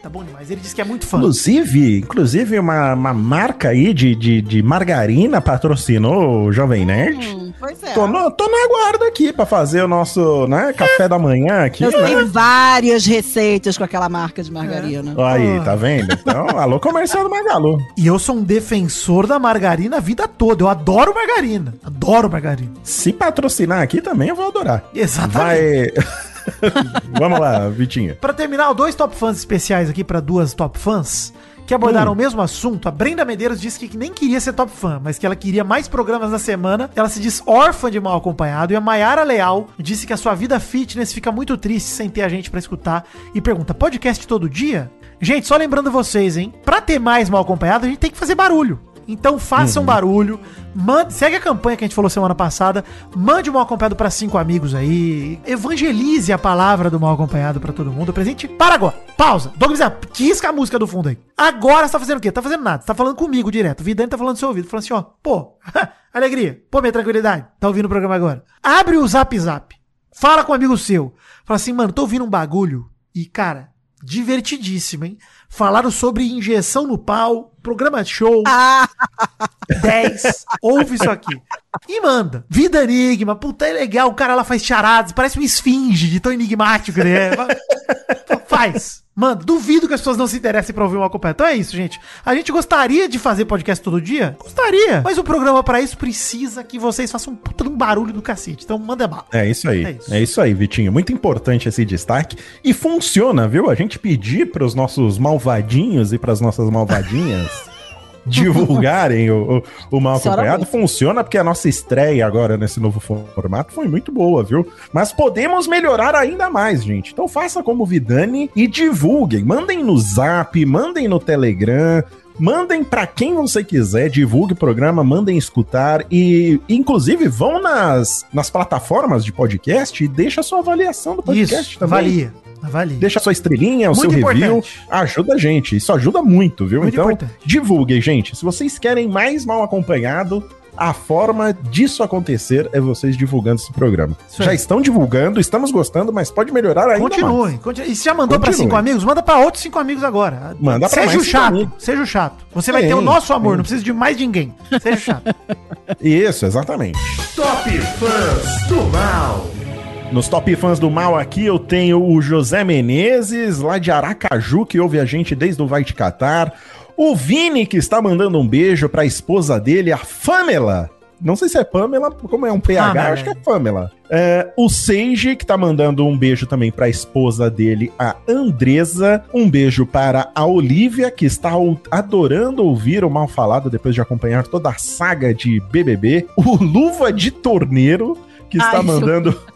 [SPEAKER 4] Puta, bom demais. Ele disse que é muito fã.
[SPEAKER 2] Inclusive, inclusive uma, uma marca aí de, de, de margarina patrocinou o Jovem Nerd.
[SPEAKER 3] Hum, pois é.
[SPEAKER 2] Tô, no, tô na guarda aqui pra fazer o nosso né, café da manhã aqui,
[SPEAKER 3] Eu
[SPEAKER 2] né?
[SPEAKER 3] tenho várias receitas com aquela marca de margarina.
[SPEAKER 2] Aí, tá vendo? Então, alô comercial do Magalu.
[SPEAKER 4] E eu sou um defensor da margarina a vida toda. Eu adoro margarina. Adoro margarina.
[SPEAKER 2] Se patrocinar aqui também, eu vou adorar.
[SPEAKER 4] Exatamente.
[SPEAKER 2] Vai. Vamos lá, Vitinho.
[SPEAKER 4] Pra terminar, dois top fãs especiais aqui pra duas top fãs que abordaram
[SPEAKER 2] Hum.
[SPEAKER 4] o mesmo assunto. A Brenda Medeiros disse que nem queria ser top fã, mas que ela queria mais programas na semana. Ela se diz órfã de mal acompanhado. E a Mayara Leal disse que a sua vida fitness fica muito triste sem ter a gente pra escutar. E pergunta: podcast todo dia? Gente, só lembrando vocês, hein? Pra ter mais mal acompanhado, a gente tem que fazer barulho. Então façam barulho, mande, segue a campanha que a gente falou semana passada, mande o mal acompanhado pra cinco amigos aí, evangelize a palavra do mal acompanhado pra todo mundo. Presente, para agora, pausa. Douglas, quisca a música do fundo aí. Agora você tá fazendo o quê? Tá fazendo nada, você tá falando comigo direto. O Vidani tá falando no seu ouvido, falando assim, ó, pô, alegria, pô, minha tranquilidade, tá ouvindo o programa agora. Abre o Zap Zap, fala com um amigo seu, fala assim, mano, tô ouvindo um bagulho e, cara, divertidíssimo, hein? Falaram sobre injeção no pau, programa de show,
[SPEAKER 3] Ah,
[SPEAKER 4] 10. Ouve isso aqui. E manda. Vida Enigma. Puta, é legal. O cara lá faz charadas. Parece um esfinge de tão enigmático que ele é. Fa- Faz. Mano, duvido que as pessoas não se interessem pra ouvir uma completo. Então é isso, gente. A gente gostaria de fazer podcast todo dia? Gostaria. Mas o programa pra isso precisa que vocês façam um puta de um barulho do cacete. Então manda bala.
[SPEAKER 2] É isso aí.
[SPEAKER 4] É
[SPEAKER 2] É
[SPEAKER 4] isso.
[SPEAKER 2] isso. aí, Vitinho. Muito importante esse destaque. E funciona, viu? A gente pedir pros nossos malvadinhos e pras nossas malvadinhas divulgarem o, o, o mal acompanhado. Funciona porque a nossa estreia agora nesse novo formato foi muito boa, viu? Mas podemos melhorar ainda mais, gente. Então faça como o Vidani e divulguem. Mandem no Zap, mandem no Telegram. Mandem pra quem você quiser, divulgue o programa, mandem escutar e, inclusive, vão nas, nas plataformas de podcast e deixa a sua avaliação do podcast
[SPEAKER 4] Isso,
[SPEAKER 2] também.
[SPEAKER 4] avalia. Avalia.
[SPEAKER 2] Deixa a sua estrelinha, o
[SPEAKER 4] Muito
[SPEAKER 2] seu review.
[SPEAKER 4] importante.
[SPEAKER 2] Ajuda a gente. Isso ajuda muito, viu?
[SPEAKER 4] Muito
[SPEAKER 2] então,
[SPEAKER 4] importante.
[SPEAKER 2] divulguem, gente. Se vocês querem mais mal acompanhado, a forma disso acontecer é vocês divulgando esse programa.
[SPEAKER 4] Isso
[SPEAKER 2] já
[SPEAKER 4] aí.
[SPEAKER 2] estão divulgando, estamos gostando, mas pode melhorar ainda mais.
[SPEAKER 4] Continue, continue. E se já mandou pra
[SPEAKER 2] Continue.
[SPEAKER 4] cinco amigos, manda pra outros cinco amigos agora.
[SPEAKER 2] Manda pra
[SPEAKER 4] seja
[SPEAKER 2] mais
[SPEAKER 4] o chato,
[SPEAKER 2] amigos.
[SPEAKER 4] seja o chato. Você vai
[SPEAKER 2] Sim,
[SPEAKER 4] ter o nosso amor,
[SPEAKER 2] sim.
[SPEAKER 4] não precisa de mais ninguém. Seja o chato.
[SPEAKER 2] Isso, exatamente.
[SPEAKER 1] Top Fãs do Mal.
[SPEAKER 2] Nos Top Fãs do Mal aqui eu tenho o José Menezes, lá de Aracaju, que ouve a gente desde o Vai Te Catar. O Vini, que está mandando um beijo pra esposa dele, a Pamela. Não sei se é Pamela, como é um PH,
[SPEAKER 4] Pamela.
[SPEAKER 2] acho que é Pamela. É, o Seiji, que tá mandando um beijo também pra esposa dele, a Andresa. Um beijo para a Olivia, que está adorando ouvir o Mal Falado depois de acompanhar toda a saga de BBB. O Luva de Torneiro, que está
[SPEAKER 3] Ai,
[SPEAKER 2] mandando...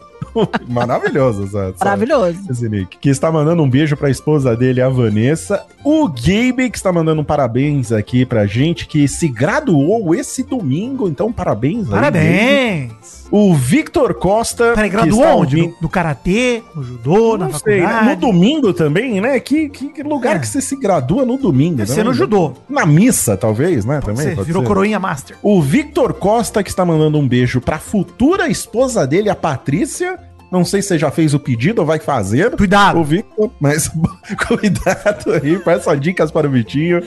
[SPEAKER 2] Maravilhoso, essa, essa-
[SPEAKER 3] Maravilhoso.
[SPEAKER 2] esse Nick, que está mandando um beijo pra esposa dele, a Vanessa. O Gabe, que está mandando um parabéns aqui pra gente, que se graduou esse domingo. Então, parabéns. aí.
[SPEAKER 4] Parabéns.
[SPEAKER 2] O Victor Costa.
[SPEAKER 4] Peraí,
[SPEAKER 2] que
[SPEAKER 4] graduou
[SPEAKER 2] está
[SPEAKER 4] onde? No, no karatê, no judô, na
[SPEAKER 2] Não sei, né?
[SPEAKER 4] faculdade?
[SPEAKER 2] no domingo também, né? Que, que lugar
[SPEAKER 4] É.
[SPEAKER 2] que você se gradua no domingo?
[SPEAKER 4] Deve
[SPEAKER 2] né?
[SPEAKER 4] ser no judô.
[SPEAKER 2] Na missa, talvez, né?
[SPEAKER 4] Pode
[SPEAKER 2] também.
[SPEAKER 4] ser,
[SPEAKER 2] pode
[SPEAKER 4] virou
[SPEAKER 2] ser.
[SPEAKER 4] coroinha master.
[SPEAKER 2] O Victor Costa, que está mandando um beijo pra futura esposa dele, a Patrícia. Não sei se você já fez o pedido ou vai fazer.
[SPEAKER 4] Cuidado.
[SPEAKER 2] O Victor, mas cuidado aí, peça dicas para o Vitinho.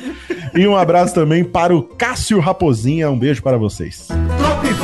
[SPEAKER 2] E um abraço também para o Cássio Raposinha. Um beijo para vocês.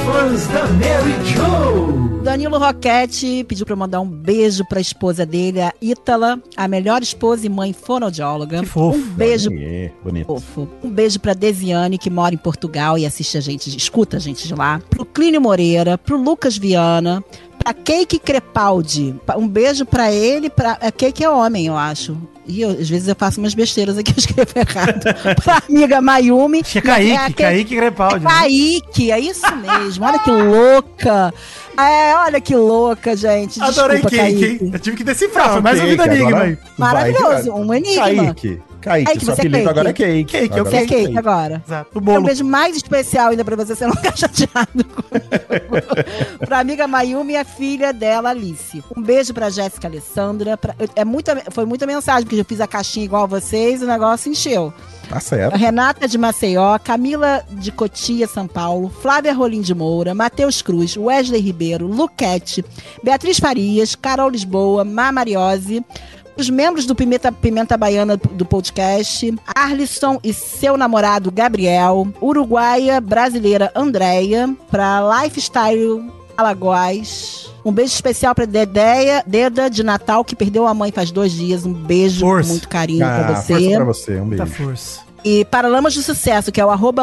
[SPEAKER 1] Fãs da Mary Jo.
[SPEAKER 3] Danilo Roquete pediu pra eu mandar um beijo pra esposa dele, a Ítala, a melhor esposa e mãe fonoaudióloga.
[SPEAKER 4] Que fofo.
[SPEAKER 3] Um beijo
[SPEAKER 2] É, bonito.
[SPEAKER 3] fofo. Um beijo pra Desiane, que mora em Portugal e assiste a gente, escuta a gente de lá. Pro Clínio Moreira, pro Lucas Viana, pra Cake Crepaldi. Um beijo pra ele, pra. A Cake é homem, eu acho. E eu, às vezes eu faço umas besteiras aqui, eu escrevo errado. pra amiga Mayumi.
[SPEAKER 4] Acho que é Kaique,
[SPEAKER 3] É,
[SPEAKER 4] Kaique Crepaldi. né?
[SPEAKER 3] Kaique, é isso mesmo. Olha que louca. É, olha que louca, gente.
[SPEAKER 4] Adorei
[SPEAKER 3] Desculpa,
[SPEAKER 4] Kaique, hein?
[SPEAKER 3] Kaique.
[SPEAKER 4] Eu tive que decifrar,
[SPEAKER 2] Não,
[SPEAKER 4] foi mais um enigma
[SPEAKER 2] agora
[SPEAKER 4] aí.
[SPEAKER 3] Maravilhoso, um enigma.
[SPEAKER 2] Kaique. Kaique,
[SPEAKER 3] Kaique,
[SPEAKER 2] seu
[SPEAKER 3] você é
[SPEAKER 2] apelido
[SPEAKER 3] Cake.
[SPEAKER 2] agora é Cake.
[SPEAKER 4] Cake, eu
[SPEAKER 2] Agora
[SPEAKER 3] Você é
[SPEAKER 2] é
[SPEAKER 3] Kake agora.
[SPEAKER 4] Exato. O
[SPEAKER 3] Um
[SPEAKER 4] bolo.
[SPEAKER 3] beijo mais especial ainda pra você, você não ficar chateado comigo. pra amiga Mayumi e a filha dela, Alice. Um beijo pra Jéssica Alessandra. pra- é muita, foi muita mensagem, porque eu fiz a caixinha igual a vocês e o negócio encheu.
[SPEAKER 2] Tá certo.
[SPEAKER 3] Renata de Maceió, Camila de Cotia, São Paulo, Flávia Rolim de Moura, Matheus Cruz, Wesley Ribeiro, Luquete, Beatriz Farias, Carol Lisboa, Má Mariose, os membros do Pimenta, Pimenta Baiana do podcast, Arlisson e seu namorado Gabriel, uruguaia brasileira Andréia, para Lifestyle Alagoas. Um beijo especial pra Dedeia, Deda de Natal, que perdeu a mãe faz dois dias. Um beijo
[SPEAKER 4] Força.
[SPEAKER 3] com muito carinho
[SPEAKER 2] Ah,
[SPEAKER 3] pra
[SPEAKER 2] força
[SPEAKER 3] você.
[SPEAKER 2] pra você. Um
[SPEAKER 4] Muita
[SPEAKER 2] beijo.
[SPEAKER 4] força.
[SPEAKER 3] E Paralamas do Sucesso, que é o arroba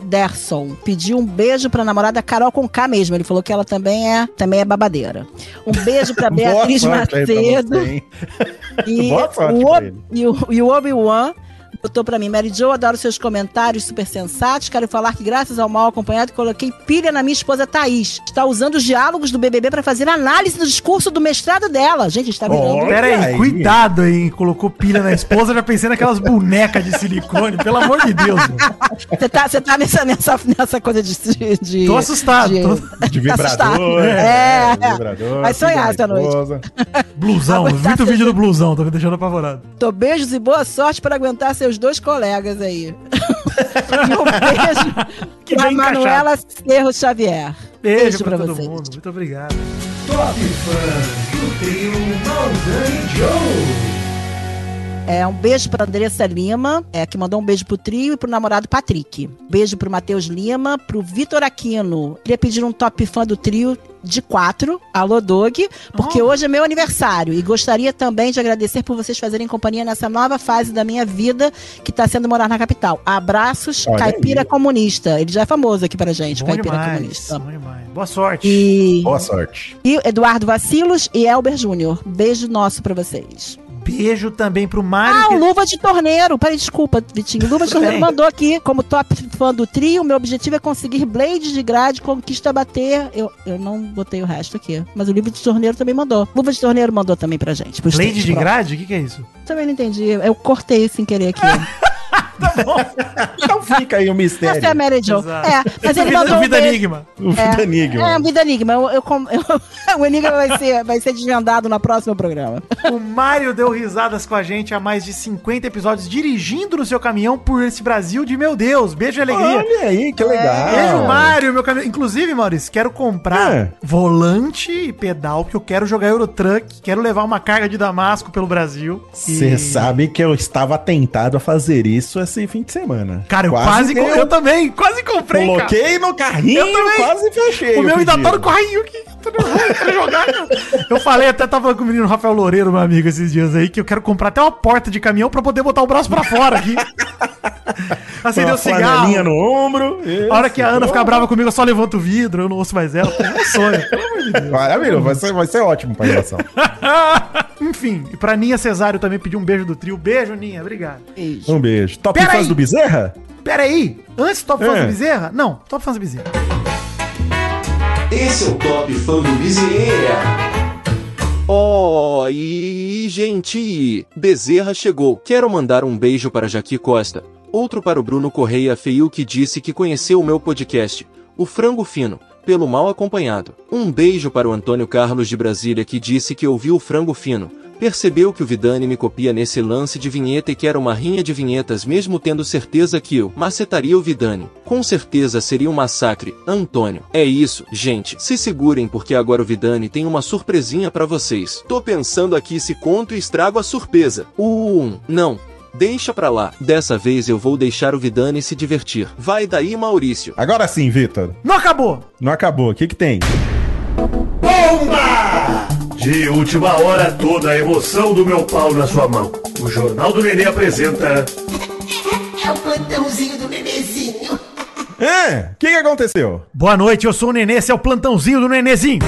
[SPEAKER 3] Lookinderson, pediu um beijo pra namorada Carol com K mesmo. Ele falou que ela também é, também é babadeira. Um beijo pra Beatriz
[SPEAKER 2] pra
[SPEAKER 3] Macedo.
[SPEAKER 2] você?
[SPEAKER 3] E o, e o, e o Obi-Wan botou pra mim, Mary Jo, adoro seus comentários super sensatos. Quero falar que, graças ao mal acompanhado, coloquei pilha na minha esposa Thaís. Está usando os diálogos do BBB pra fazer análise do discurso do mestrado dela. Gente, está virando.
[SPEAKER 2] Olha
[SPEAKER 4] Pera aí,
[SPEAKER 2] aí.
[SPEAKER 4] cuidado aí. Colocou pilha na esposa, já pensei naquelas bonecas de silicone. Pelo amor de Deus.
[SPEAKER 3] Você tá, você tá nessa, nessa, nessa coisa de. de,
[SPEAKER 4] Tô assustado.
[SPEAKER 3] de-
[SPEAKER 4] tô-
[SPEAKER 2] De
[SPEAKER 3] Tá assustado.
[SPEAKER 2] vibrador.
[SPEAKER 3] É, é.
[SPEAKER 2] vibrador.
[SPEAKER 3] Vai sonhar essa noite.
[SPEAKER 4] Blusão,
[SPEAKER 3] Aguentar
[SPEAKER 4] muito vídeo do blusão, tô me deixando apavorado.
[SPEAKER 3] Tô beijos e boa sorte para aguentar seus dois colegas aí. e um beijo
[SPEAKER 4] Que
[SPEAKER 3] pra Manuela Cerro Xavier.
[SPEAKER 4] Beijo, pra,
[SPEAKER 3] pra
[SPEAKER 4] todo
[SPEAKER 3] vocês.
[SPEAKER 4] mundo, muito obrigado.
[SPEAKER 1] Top Fãs do trio Maldan e Joe.
[SPEAKER 3] É um beijo pra Andressa Lima, é, que mandou um beijo pro trio e pro namorado Patrick. Beijo pro Matheus Lima, pro Vitor Aquino. Queria pedir um top fã do trio de quatro, alô Dog, porque hoje é meu aniversário e gostaria também de agradecer por vocês fazerem companhia nessa nova fase da minha vida que tá sendo morar na capital. Abraços,
[SPEAKER 2] Olha
[SPEAKER 3] Caipira
[SPEAKER 2] aí.
[SPEAKER 3] Comunista. Ele já é famoso aqui pra gente,
[SPEAKER 4] Bom
[SPEAKER 3] Caipira
[SPEAKER 4] demais,
[SPEAKER 3] Comunista.
[SPEAKER 4] bom demais. Boa sorte.
[SPEAKER 3] E,
[SPEAKER 2] Boa sorte.
[SPEAKER 3] e Eduardo Vacilos e Elber Júnior. Beijo nosso pra vocês.
[SPEAKER 4] Beijo também pro Mário.
[SPEAKER 3] Ah,
[SPEAKER 4] que-
[SPEAKER 3] Luva de Torneiro. Peraí, desculpa, Vitinho. Luva de Torneiro mandou aqui, como top fã do trio, meu objetivo é conseguir Blade de grade, conquista bater. Eu, eu não botei o resto aqui. Mas o Luva de Torneiro também mandou. Luva de Torneiro mandou também pra gente.
[SPEAKER 4] Blade de
[SPEAKER 3] pronto.
[SPEAKER 4] grade? O que, que é isso?
[SPEAKER 3] Também não entendi. Eu cortei sem querer aqui.
[SPEAKER 2] Então fica aí o mistério.
[SPEAKER 3] Essa é a Mary Jo. É, mas ele mandou um
[SPEAKER 4] Vida
[SPEAKER 3] beijo-
[SPEAKER 4] Enigma.
[SPEAKER 2] O Vida Enigma.
[SPEAKER 3] É, Vida Enigma. Eu, eu, eu- o Enigma vai ser, vai ser desvendado no próximo programa.
[SPEAKER 4] O Mário deu risadas com a gente há mais de 50 episódios, dirigindo no seu caminhão por esse Brasil de meu Deus. Beijo e alegria.
[SPEAKER 2] Olha aí, que legal.
[SPEAKER 4] Beijo, Mário, meu caminhão. Inclusive, Maurício, quero comprar
[SPEAKER 2] É.
[SPEAKER 4] volante e pedal, que eu quero jogar Eurotruck, quero levar uma carga de Damasco pelo Brasil.
[SPEAKER 2] Você
[SPEAKER 4] E-
[SPEAKER 2] sabe que eu estava tentado a fazer isso esse fim de semana.
[SPEAKER 4] Cara, eu quase,
[SPEAKER 2] que
[SPEAKER 4] co- eu também, quase comprei, cara.
[SPEAKER 2] coloquei no carrinho
[SPEAKER 4] Eu também.
[SPEAKER 2] quase fechei.
[SPEAKER 4] O meu ainda tá no carrinho nervoso, quero jogar, cara. Eu falei, até tava falando com o menino Rafael Loureiro, meu amigo, esses dias aí, que eu quero comprar até uma porta de caminhão pra poder botar o braço pra fora aqui. Acender
[SPEAKER 2] Uma
[SPEAKER 4] o cigarro.
[SPEAKER 2] no ombro.
[SPEAKER 4] A hora que a Ana
[SPEAKER 2] Isso.
[SPEAKER 4] ficar brava comigo, eu só levanto o vidro, eu não ouço mais ela. É um sonho.
[SPEAKER 2] Maravilhoso, vai ser, vai ser ótimo pra relação.
[SPEAKER 4] Enfim, e pra Ninha Cesário também pedi um beijo do trio. Beijo, Ninha, obrigado.
[SPEAKER 3] Beijo.
[SPEAKER 2] Um beijo. Top
[SPEAKER 4] Pera
[SPEAKER 2] fãs
[SPEAKER 4] aí.
[SPEAKER 2] do Bezerra?
[SPEAKER 4] Pera aí, antes do Top Fãs
[SPEAKER 2] É.
[SPEAKER 4] do Bezerra? Não, Top Fãs do Bezerra.
[SPEAKER 1] Esse é o Top Fã do Bezerra.
[SPEAKER 8] Oi, gente! Bezerra chegou. Quero mandar um beijo para Jaqui Costa. Outro para o Bruno Correia Feiu que disse que conheceu o meu podcast, O Frango Fino, pelo mal acompanhado. Um beijo para o Antônio Carlos de Brasília que disse que ouviu o Frango Fino. Percebeu que o Vidani me copia nesse lance de vinheta e quer uma rinha de vinhetas mesmo tendo certeza que eu macetaria o Vidani. Com certeza seria um massacre, Antônio. É isso, gente. Se segurem porque agora o Vidani tem uma surpresinha pra vocês. Tô pensando aqui se conto e estrago a surpresa. Um, não. Deixa pra lá. Dessa vez eu vou deixar o Vidani se divertir. Vai daí, Maurício.
[SPEAKER 2] Agora sim, Vitor.
[SPEAKER 4] Não acabou!
[SPEAKER 2] Não acabou. O que que tem?
[SPEAKER 6] De última hora, toda a emoção do meu pau na sua mão. O Jornal do Nenê apresenta.
[SPEAKER 9] É o plantãozinho do nenezinho.
[SPEAKER 2] É, o que que aconteceu?
[SPEAKER 4] Boa noite, eu sou o Nenê, esse é o plantãozinho do Nenezinho.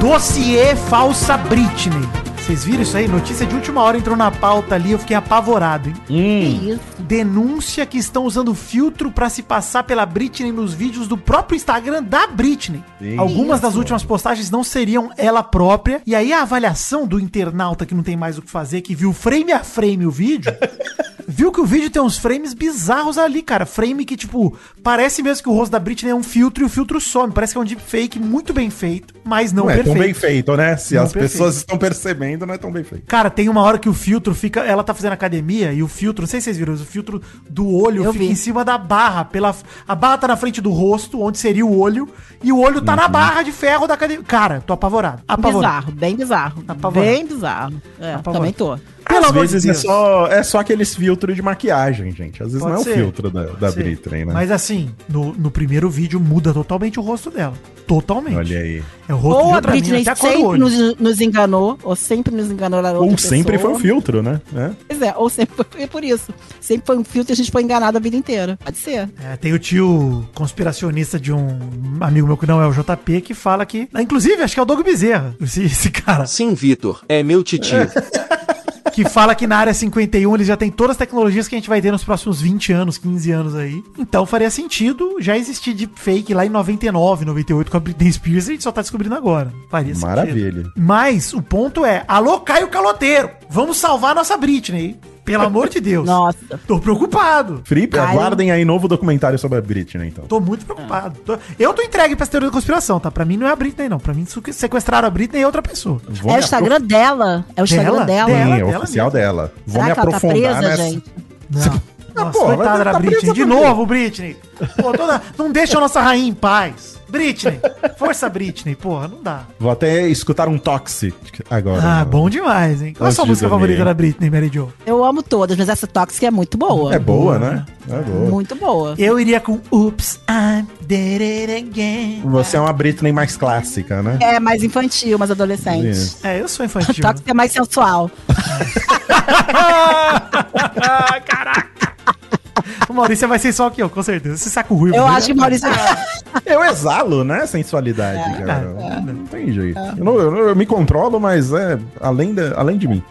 [SPEAKER 4] Dossiê falsa Britney. Vocês viram isso aí? Notícia de última hora entrou na pauta ali, eu fiquei apavorado, hein?
[SPEAKER 3] Que isso?
[SPEAKER 4] Denúncia que estão usando filtro pra se passar pela Britney nos vídeos do próprio Instagram da Britney.
[SPEAKER 2] Sim.
[SPEAKER 4] Algumas das últimas postagens não seriam ela própria. E aí a avaliação do internauta que não tem mais o que fazer, que viu frame a frame o vídeo, viu que o vídeo tem uns frames bizarros ali, cara. Frame que, tipo, parece mesmo que o rosto da Britney é um filtro e o filtro some. Parece que é um deepfake muito bem feito, mas não,
[SPEAKER 2] Não, é tão
[SPEAKER 4] perfeito.
[SPEAKER 2] bem feito, né? Se
[SPEAKER 4] Não
[SPEAKER 2] as
[SPEAKER 4] perfeito.
[SPEAKER 2] pessoas estão percebendo, não é tão bem feito.
[SPEAKER 4] Cara, tem uma hora que o filtro fica. Ela tá fazendo academia e o filtro, não sei se vocês viram, o filtro do olho
[SPEAKER 3] Eu
[SPEAKER 4] fica
[SPEAKER 3] vi.
[SPEAKER 4] em cima da barra. Pela, a barra tá na frente do rosto, onde seria o olho, e o olho tá
[SPEAKER 2] Uhum.
[SPEAKER 4] na barra de ferro da academia. Cara, tô apavorado. Apavorado.
[SPEAKER 3] Bizarro, bem bizarro.
[SPEAKER 4] Apavorado.
[SPEAKER 3] Bem bizarro. É,
[SPEAKER 4] Apavorado.
[SPEAKER 3] também tô.
[SPEAKER 4] Pelo
[SPEAKER 2] Às
[SPEAKER 4] de
[SPEAKER 2] vezes é só, é só aqueles filtros de maquiagem, gente. Às vezes
[SPEAKER 4] Pode
[SPEAKER 2] não é
[SPEAKER 4] ser.
[SPEAKER 2] o filtro da, da. Britney, né?
[SPEAKER 4] Mas assim, no, no primeiro vídeo muda totalmente o rosto dela. Totalmente.
[SPEAKER 2] Olha aí.
[SPEAKER 4] É o rosto
[SPEAKER 3] Ou a Britney sempre nos, nos enganou, ou sempre nos enganou outra
[SPEAKER 2] Ou sempre foi
[SPEAKER 3] pessoa.
[SPEAKER 2] um filtro, né? É.
[SPEAKER 3] Pois é, ou sempre foi por isso. Sempre foi um filtro e a gente foi enganado a vida inteira. Pode ser.
[SPEAKER 4] É, tem o tio conspiracionista de um amigo meu que não é o JP que fala que. Inclusive, acho que é o Doug Bezerra, esse, esse cara.
[SPEAKER 8] Sim, Vitor. É meu titio.
[SPEAKER 4] que fala que na área 51 eles já tem todas as tecnologias que a gente vai ter nos próximos 20 anos, 15 anos aí. Então faria sentido já existir deepfake lá em 99, 98 com a Britney Spears a gente só tá descobrindo agora. Faria sentido.
[SPEAKER 2] Maravilha.
[SPEAKER 4] Mas o ponto é, alô Caio Caloteiro, vamos salvar nossa Britney. Pelo amor de Deus.
[SPEAKER 3] Nossa.
[SPEAKER 4] Tô preocupado.
[SPEAKER 2] Fripe, aguardem aí novo documentário sobre a Britney, então.
[SPEAKER 4] Tô muito preocupado. Tô- Eu tô entregue pra essa teoria da conspiração, tá? Pra mim não é a Britney, não. Pra mim sequestraram a Britney é outra pessoa.
[SPEAKER 2] Vou
[SPEAKER 3] é o Instagram dela. É o Instagram
[SPEAKER 4] Dela?
[SPEAKER 3] dela.
[SPEAKER 2] Sim,
[SPEAKER 4] Dela,
[SPEAKER 2] é o
[SPEAKER 4] dela
[SPEAKER 2] oficial dela. Vou
[SPEAKER 3] Será
[SPEAKER 2] me
[SPEAKER 3] tá
[SPEAKER 2] aprofundar
[SPEAKER 3] presa,
[SPEAKER 2] nessa.
[SPEAKER 3] gente?
[SPEAKER 4] Não. Nossa,
[SPEAKER 2] pô,
[SPEAKER 4] coitada
[SPEAKER 2] mas
[SPEAKER 4] da
[SPEAKER 2] tá
[SPEAKER 4] Britney. De novo, Britney. Pô, toda... não deixa a nossa rainha em paz. Britney. Força, Britney. Porra, não dá.
[SPEAKER 2] Vou até escutar um Toxic agora.
[SPEAKER 4] Ah, bom demais, hein? Qual a sua música favorita da Britney, Mary Jo?
[SPEAKER 3] Eu amo todas, mas essa tóxica é muito boa.
[SPEAKER 2] É boa, né? É boa.
[SPEAKER 3] Muito boa.
[SPEAKER 4] Eu iria com Oops, I did it again.
[SPEAKER 2] Você é uma Britney mais clássica, né?
[SPEAKER 3] É mais infantil, mais adolescente.
[SPEAKER 2] Isso.
[SPEAKER 4] É, eu sou infantil.
[SPEAKER 3] Tóxica é mais sensual.
[SPEAKER 4] O Maurício vai ser só que eu, com certeza. Esse saco ruim.
[SPEAKER 3] Eu acho que Maurício.
[SPEAKER 2] Eu exalo, né? Sensualidade,
[SPEAKER 3] É,
[SPEAKER 2] cara. Não tem jeito. Eu, não- eu eu me controlo, mas é além, da, além de mim.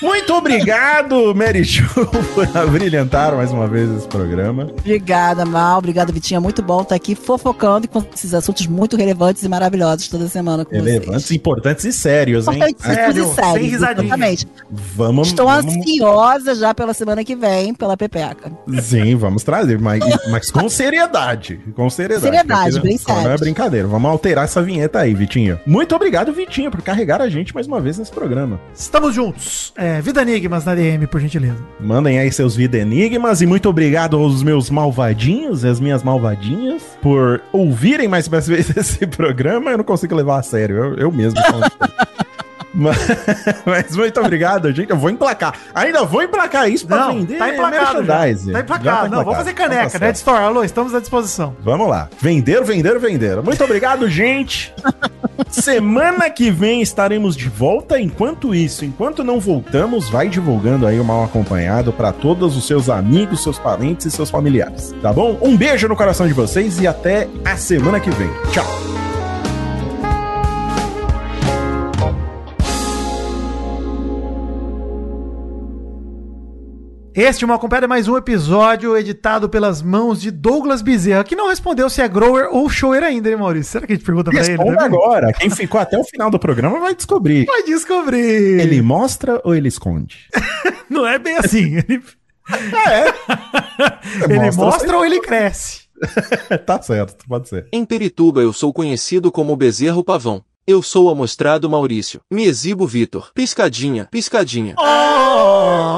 [SPEAKER 2] Muito obrigado, Mary Jo, por abrilhantar mais uma vez esse programa.
[SPEAKER 3] Obrigada, Mal. Obrigada, Vitinha. Muito bom estar aqui fofocando com esses assuntos muito relevantes e maravilhosos toda semana com
[SPEAKER 2] Relevantes,
[SPEAKER 3] vocês.
[SPEAKER 2] importantes e sérios, hein?
[SPEAKER 4] Sério,
[SPEAKER 3] e sérios,
[SPEAKER 4] sem risadinha.
[SPEAKER 3] exatamente.
[SPEAKER 2] Vamos,
[SPEAKER 3] Estou
[SPEAKER 2] vamos
[SPEAKER 3] ansiosa já pela semana que vem, pela Pepeca.
[SPEAKER 2] Sim, vamos trazer, mas, mas com seriedade. Com seriedade.
[SPEAKER 3] Seriedade, bem
[SPEAKER 2] não é brincadeira. Vamos alterar essa vinheta aí, Vitinho. Muito obrigado, Vitinho, por carregar a gente mais uma vez nesse programa.
[SPEAKER 4] Estamos juntos. É, Vida Enigmas na DM, por gentileza.
[SPEAKER 2] Mandem aí seus vida enigmas e muito obrigado aos meus malvadinhos e as minhas malvadinhas por ouvirem mais uma vez esse programa. Eu não consigo levar a sério, eu, eu mesmo. mas, mas muito obrigado, gente. Eu vou emplacar. Ainda vou emplacar isso pra
[SPEAKER 4] Não,
[SPEAKER 2] vender
[SPEAKER 4] tá emplacado já. Tá
[SPEAKER 2] Já
[SPEAKER 4] emplacado. Não, vamos fazer caneca,
[SPEAKER 2] Então tá
[SPEAKER 4] né? Store, alô, estamos à disposição.
[SPEAKER 2] Vamos lá. Vender, vender, vender. Muito obrigado, gente. Semana que vem estaremos de volta. Enquanto isso, enquanto não voltamos, vai divulgando aí o mal acompanhado para todos os seus amigos, seus parentes e seus familiares. Tá bom? Um beijo no coração de vocês e até a semana que vem. Tchau.
[SPEAKER 4] Este Mal Acompanhado é mais um episódio editado pelas mãos de Douglas Bezerra, que não respondeu se é grower ou shower ainda, hein, Maurício? Será que a gente pergunta pra ele?
[SPEAKER 2] Responda
[SPEAKER 4] Deve-
[SPEAKER 2] agora. Quem ficou até o final do programa vai descobrir.
[SPEAKER 4] Vai descobrir.
[SPEAKER 2] Ele mostra ou ele esconde?
[SPEAKER 4] Não é bem assim. Ele, ele
[SPEAKER 2] Mostra,
[SPEAKER 4] mostra, ou ele cresce?
[SPEAKER 2] tá certo, pode ser.
[SPEAKER 8] Em Perituba eu sou conhecido como Bezerro Pavão. Eu sou amostrado Maurício. Me exibo Vitor. Piscadinha, piscadinha.
[SPEAKER 4] Oh!